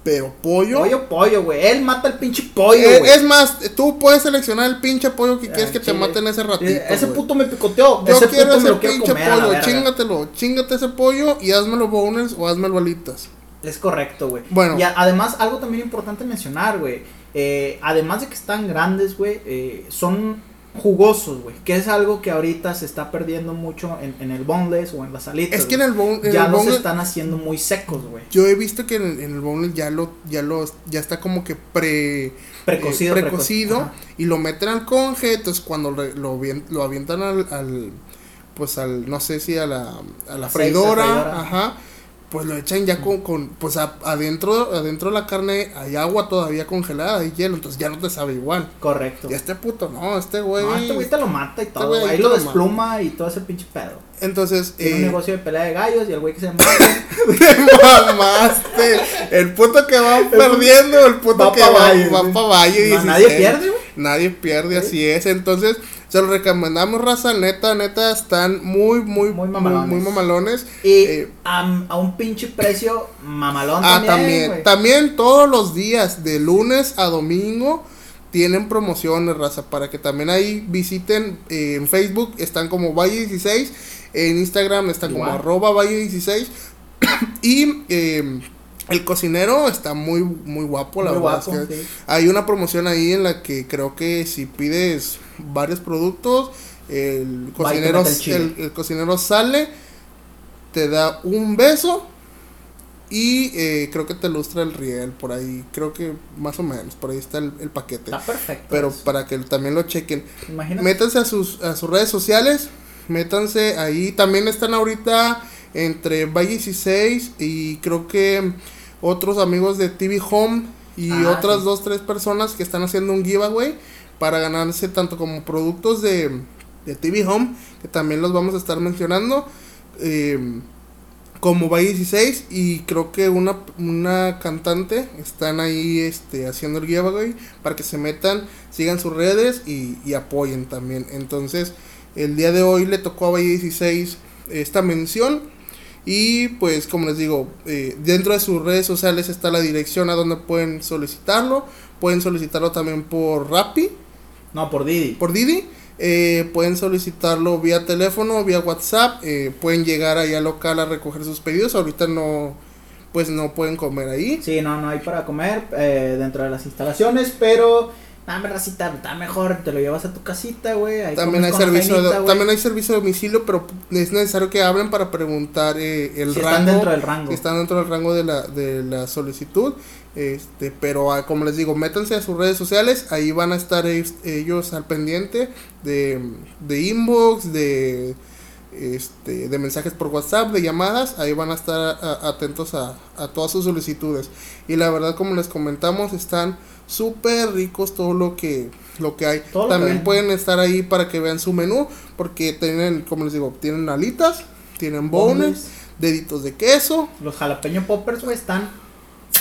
pero pollo. pollo, pollo, güey. Él mata el pinche pollo, Eh, güey. es más, tú puedes seleccionar el pinche pollo que quieres que te chile. maten ese ratito. Eh, Ese puto me picoteó. Yo ese quiero puto ese pinche comer pollo, chingatelo, chingate ese pollo y házmelo boneless o házmelo bolitas. Es correcto, güey. Bueno. Y a- además, algo también importante mencionar, güey. eh, además de que están grandes, güey, eh, son jugosos, güey. Que es algo que ahorita se está perdiendo mucho en, en el boneless o en las alitas. Es que en el, bon- en ya el los boneless, están haciendo muy secos, güey. yo he visto que en el, en el boneless ya lo, ya lo, ya está como que pre, Precocido, eh, preco- precocido y lo meten al conge, entonces cuando lo, avien- lo avientan al, al, pues al, no sé si a la, a la freidora. ajá, pues lo echan ya con, con pues a- adentro, adentro de la carne hay agua todavía congelada, hay hielo, entonces ya no te sabe igual. Correcto. Y este puto, no, este güey. No, este güey te lo mata y todo. güey güey. Ahí lo lo despluma y todo ese pinche pedo. Entonces, Tiene un eh, negocio de pelea de gallos y el güey que se [LAUGHS] llama. te mamaste. El puto que va perdiendo, el puto Va que pa' va, Valle, va güey. pa' Valle. No, nadie 16. pierde, güey. Nadie pierde, así es. Entonces, se lo recomendamos, raza. Neta, neta, están muy, muy, Muy mamalones. muy mamalones. Y Eh, a, a un pinche precio mamalón Ah, también. también. todos los días, de lunes a domingo, tienen promociones, raza, para que también ahí visiten eh, en Facebook, están como Valle16, en Instagram están como arroba Valle16, [CLEARS THROAT] y eh, el cocinero está muy, muy guapo, la Muy verdad. guapo, es que sí. Hay una promoción ahí en la que creo que si pides varios productos, el cocinero, el cocinero sale, te da un beso y eh, creo que te ilustra el riel por ahí. Creo que más o menos, por ahí está el, el paquete. Está perfecto. Pero eso. para que también lo chequen. Imagínate. Métanse a sus, a sus redes sociales. Métanse ahí. También están ahorita entre Valle 16 y creo que otros amigos de TV Home y Ah, otras sí. dos, tres personas que están haciendo un giveaway para ganarse tanto como productos de, de TV Home, que también los vamos a estar mencionando. eh, como Valle 16 y creo que una, una cantante están ahí este, haciendo el giveaway para que se metan, sigan sus redes y, y apoyen también. Entonces, el día de hoy le tocó a Valle 16 esta mención y pues como les digo, eh, dentro de sus redes sociales está la dirección a donde pueden solicitarlo. Pueden solicitarlo también por Rappi, No, por Didi. por Didi. eh, pueden solicitarlo vía teléfono, vía WhatsApp. eh, pueden llegar ahí al local a recoger sus pedidos. Ahorita no, pues no pueden comer ahí. Sí, no, no hay para comer eh, dentro de las instalaciones, pero. Dame racita, está mejor, te lo llevas a tu casita, güey. ahí También hay servicio, también hay servicio de domicilio, pero es necesario que hablen para preguntar eh, el Si rango. están dentro del rango. si están dentro del rango de la, de la solicitud. Este, pero ah, como les digo, métanse a sus redes sociales, ahí van a estar es- ellos al pendiente de, de inbox, de este, de mensajes por WhatsApp, de llamadas, ahí van a estar a- atentos a, a todas sus solicitudes. Y la verdad, como les comentamos, están súper ricos todo lo que lo que hay. Todo lo que También pueden estar ahí para que vean su menú, porque tienen, como les digo, tienen alitas, tienen bones, deditos de queso, Los jalapeño poppers, güey, están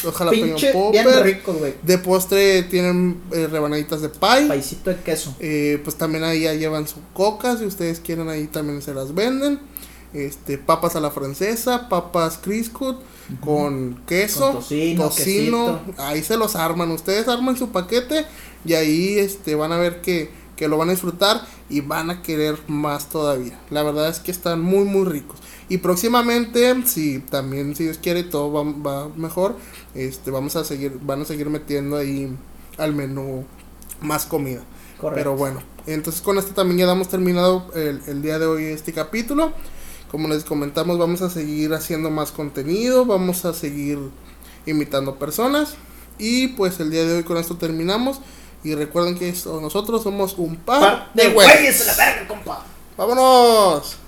los jalapeño pinche bien popper, ricos, güey. de postre tienen eh, rebanaditas de pie. Paisito de queso. Eh, pues también ahí ya llevan su coca, si ustedes quieren ahí también se las venden. Este, papas a la francesa, papas Criscut con queso, Con tocino, ahí se los arman, ustedes arman su paquete y ahí este van a ver que, que lo van a disfrutar y van a querer más todavía. La verdad es que están muy muy ricos. Y próximamente, si también si Dios quiere todo va, va mejor, este vamos a seguir van a seguir metiendo ahí al menú más comida. Correcto. Pero bueno, entonces con esto también ya damos terminado el, el día de hoy este capítulo. Como les comentamos, vamos a seguir haciendo más contenido, vamos a seguir invitando personas. Y pues el día de hoy con esto terminamos. Y recuerden que esto- nosotros somos un par, Par de güeyes. güeyes a la verga, compa. ¡Vámonos!